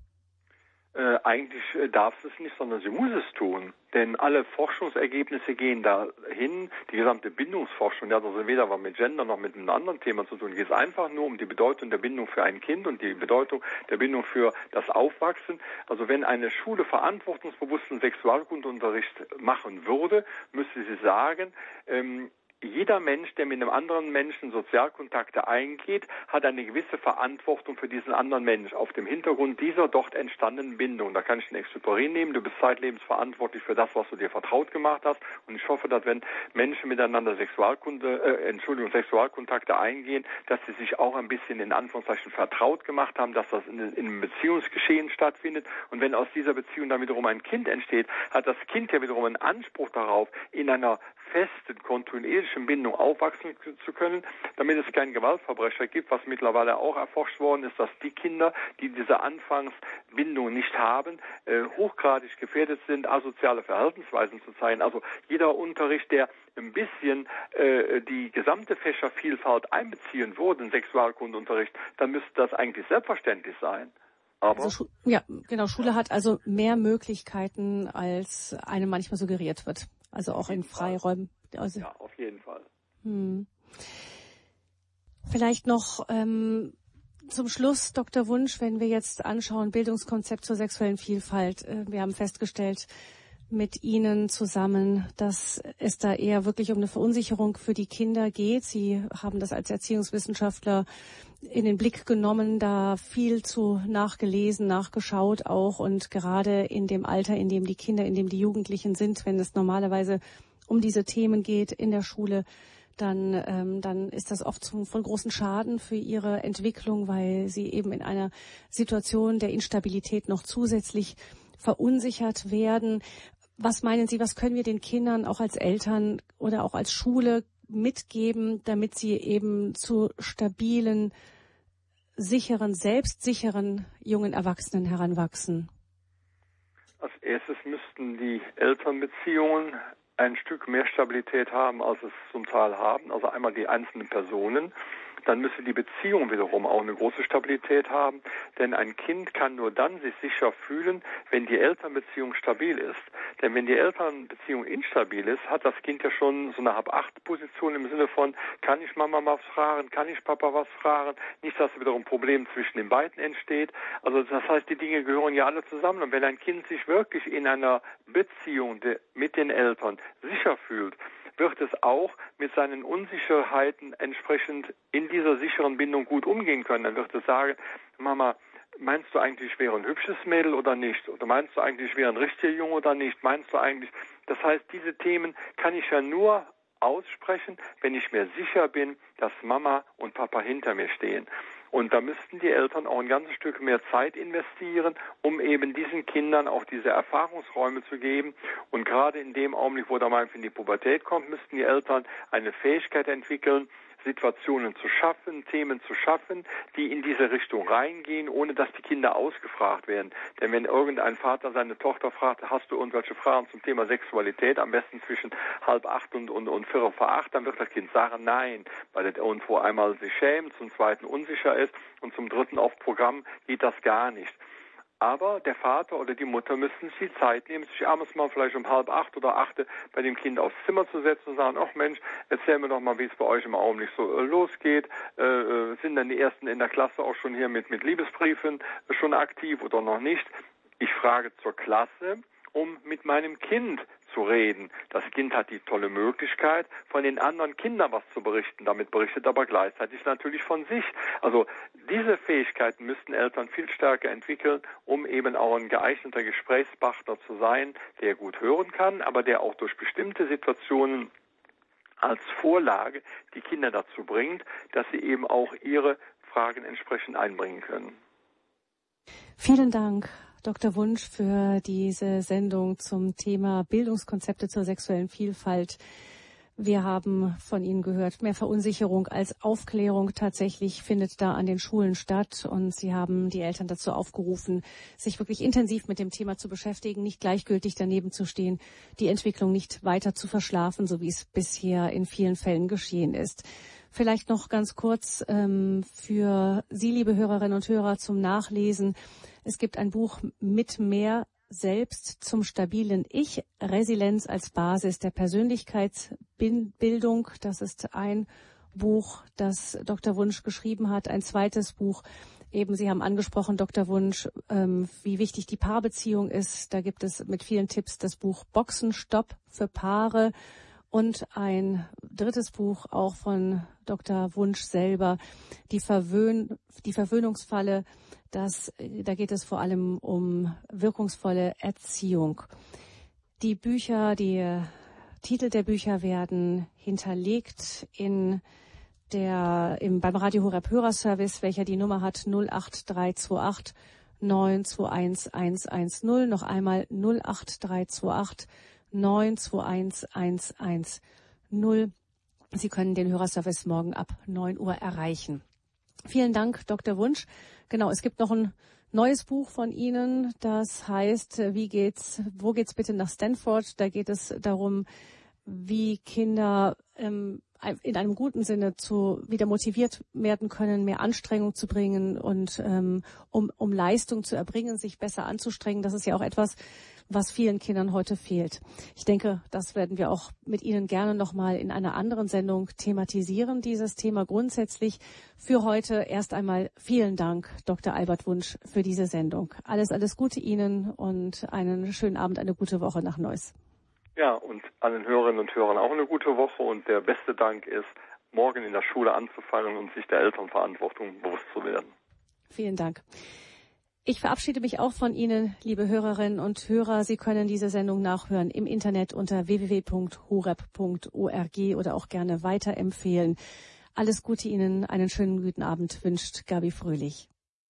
Äh, eigentlich äh, darf es nicht, sondern sie muss es tun. Denn alle Forschungsergebnisse gehen dahin, die gesamte Bindungsforschung, die hat also weder was mit Gender noch mit einem anderen Thema zu tun. Es geht einfach nur um die Bedeutung der Bindung für ein Kind und die Bedeutung der Bindung für das Aufwachsen. Also wenn eine Schule verantwortungsbewussten Sexualkundeunterricht machen würde, müsste sie sagen, ähm, jeder Mensch, der mit einem anderen Menschen Sozialkontakte eingeht, hat eine gewisse Verantwortung für diesen anderen Mensch auf dem Hintergrund dieser dort entstandenen Bindung. Da kann ich den Exupery nehmen. Du bist zeitlebens verantwortlich für das, was du dir vertraut gemacht hast. Und ich hoffe, dass wenn Menschen miteinander Sexualkunde, äh, Entschuldigung, Sexualkontakte eingehen, dass sie sich auch ein bisschen in Anführungszeichen vertraut gemacht haben, dass das in, in einem Beziehungsgeschehen stattfindet. Und wenn aus dieser Beziehung dann wiederum ein Kind entsteht, hat das Kind ja wiederum einen Anspruch darauf, in einer festen, kontinuierlichen Bindung aufwachsen zu können, damit es keinen Gewaltverbrecher gibt, was mittlerweile auch erforscht worden ist, dass die Kinder, die diese Anfangsbindung nicht haben, äh, hochgradig gefährdet sind, asoziale Verhaltensweisen zu zeigen. Also jeder Unterricht, der ein bisschen äh, die gesamte Fächervielfalt einbeziehen würde, Sexualkundeunterricht, dann müsste das eigentlich selbstverständlich sein. Aber also ja, genau. Schule hat also mehr Möglichkeiten, als einem manchmal suggeriert wird. Also auch in Freiräumen. Also, ja, auf jeden Fall. Hm. Vielleicht noch ähm, zum Schluss, Dr. Wunsch, wenn wir jetzt anschauen, Bildungskonzept zur sexuellen Vielfalt. Äh, wir haben festgestellt, mit Ihnen zusammen, dass es da eher wirklich um eine Verunsicherung für die Kinder geht. Sie haben das als Erziehungswissenschaftler in den Blick genommen, da viel zu nachgelesen, nachgeschaut auch und gerade in dem Alter, in dem die Kinder, in dem die Jugendlichen sind, wenn es normalerweise um diese Themen geht in der Schule, dann, ähm, dann ist das oft zum, von großen Schaden für ihre Entwicklung, weil sie eben in einer Situation der Instabilität noch zusätzlich verunsichert werden. Was meinen Sie, was können wir den Kindern auch als Eltern oder auch als Schule mitgeben, damit sie eben zu stabilen, sicheren, selbstsicheren jungen Erwachsenen heranwachsen? Als erstes müssten die Elternbeziehungen ein Stück mehr Stabilität haben, als es zum Teil haben. Also einmal die einzelnen Personen dann müsse die Beziehung wiederum auch eine große Stabilität haben. Denn ein Kind kann nur dann sich sicher fühlen, wenn die Elternbeziehung stabil ist. Denn wenn die Elternbeziehung instabil ist, hat das Kind ja schon so eine Hab-Acht-Position im Sinne von, kann ich Mama was fragen, kann ich Papa was fragen? Nicht, dass wiederum ein Problem zwischen den beiden entsteht. Also das heißt, die Dinge gehören ja alle zusammen. Und wenn ein Kind sich wirklich in einer Beziehung mit den Eltern sicher fühlt, wird es auch mit seinen Unsicherheiten entsprechend in dieser sicheren Bindung gut umgehen können. Dann wird es sagen, Mama, meinst du eigentlich, ich wäre ein hübsches Mädel oder nicht? Oder meinst du eigentlich, ich wäre ein richtiger Junge oder nicht? Meinst du eigentlich, das heißt, diese Themen kann ich ja nur aussprechen, wenn ich mir sicher bin, dass Mama und Papa hinter mir stehen. Und da müssten die Eltern auch ein ganzes Stück mehr Zeit investieren, um eben diesen Kindern auch diese Erfahrungsräume zu geben. Und gerade in dem Augenblick, wo der Mann in die Pubertät kommt, müssten die Eltern eine Fähigkeit entwickeln, Situationen zu schaffen, Themen zu schaffen, die in diese Richtung reingehen, ohne dass die Kinder ausgefragt werden. Denn wenn irgendein Vater seine Tochter fragt, hast du irgendwelche Fragen zum Thema Sexualität, am besten zwischen halb acht und, und, und vier vor acht, dann wird das Kind sagen nein, weil es irgendwo einmal sich schämt, zum zweiten unsicher ist und zum dritten auf Programm geht das gar nicht. Aber der Vater oder die Mutter müssen sich die Zeit nehmen, sich abends mal vielleicht um halb acht oder acht bei dem Kind aufs Zimmer zu setzen und sagen, ach Mensch, erzähl mir doch mal, wie es bei euch im Augenblick so äh, losgeht. Äh, äh, sind denn die Ersten in der Klasse auch schon hier mit, mit Liebesbriefen schon aktiv oder noch nicht? Ich frage zur Klasse, um mit meinem Kind zu reden. Das Kind hat die tolle Möglichkeit, von den anderen Kindern was zu berichten. Damit berichtet aber gleichzeitig natürlich von sich. Also diese Fähigkeiten müssten Eltern viel stärker entwickeln, um eben auch ein geeigneter Gesprächspartner zu sein, der gut hören kann, aber der auch durch bestimmte Situationen als Vorlage die Kinder dazu bringt, dass sie eben auch ihre Fragen entsprechend einbringen können. Vielen Dank. Dr. Wunsch für diese Sendung zum Thema Bildungskonzepte zur sexuellen Vielfalt. Wir haben von Ihnen gehört, mehr Verunsicherung als Aufklärung tatsächlich findet da an den Schulen statt. Und Sie haben die Eltern dazu aufgerufen, sich wirklich intensiv mit dem Thema zu beschäftigen, nicht gleichgültig daneben zu stehen, die Entwicklung nicht weiter zu verschlafen, so wie es bisher in vielen Fällen geschehen ist. Vielleicht noch ganz kurz ähm, für Sie, liebe Hörerinnen und Hörer, zum Nachlesen. Es gibt ein Buch mit mehr selbst zum stabilen Ich, Resilienz als Basis der Persönlichkeitsbildung. Das ist ein Buch, das Dr. Wunsch geschrieben hat. Ein zweites Buch, eben Sie haben angesprochen, Dr. Wunsch, ähm, wie wichtig die Paarbeziehung ist. Da gibt es mit vielen Tipps das Buch Boxenstopp für Paare und ein drittes Buch auch von Dr. Wunsch selber, die, Verwöhn, die Verwöhnungsfalle das, da geht es vor allem um wirkungsvolle Erziehung. Die Bücher, die Titel der Bücher werden hinterlegt in der, im, beim Radio Horeb Hörerservice, welcher die Nummer hat 08328 921 110. Noch einmal 08328 921 110. Sie können den Hörerservice morgen ab 9 Uhr erreichen. Vielen Dank, Dr. Wunsch. Genau, es gibt noch ein neues Buch von Ihnen, das heißt, wie geht's, wo geht's bitte nach Stanford? Da geht es darum, wie Kinder ähm, in einem guten Sinne zu wieder motiviert werden können, mehr Anstrengung zu bringen und ähm, um, um Leistung zu erbringen, sich besser anzustrengen. Das ist ja auch etwas, was vielen Kindern heute fehlt. Ich denke, das werden wir auch mit Ihnen gerne nochmal in einer anderen Sendung thematisieren, dieses Thema grundsätzlich. Für heute erst einmal vielen Dank, Dr. Albert Wunsch, für diese Sendung. Alles, alles Gute Ihnen und einen schönen Abend, eine gute Woche nach Neuss. Ja, und allen Hörerinnen und Hörern auch eine gute Woche. Und der beste Dank ist, morgen in der Schule anzufangen und sich der Elternverantwortung bewusst zu werden. Vielen Dank. Ich verabschiede mich auch von Ihnen, liebe Hörerinnen und Hörer. Sie können diese Sendung nachhören im Internet unter www.horeb.org oder auch gerne weiterempfehlen. Alles Gute Ihnen, einen schönen guten Abend wünscht Gabi Fröhlich.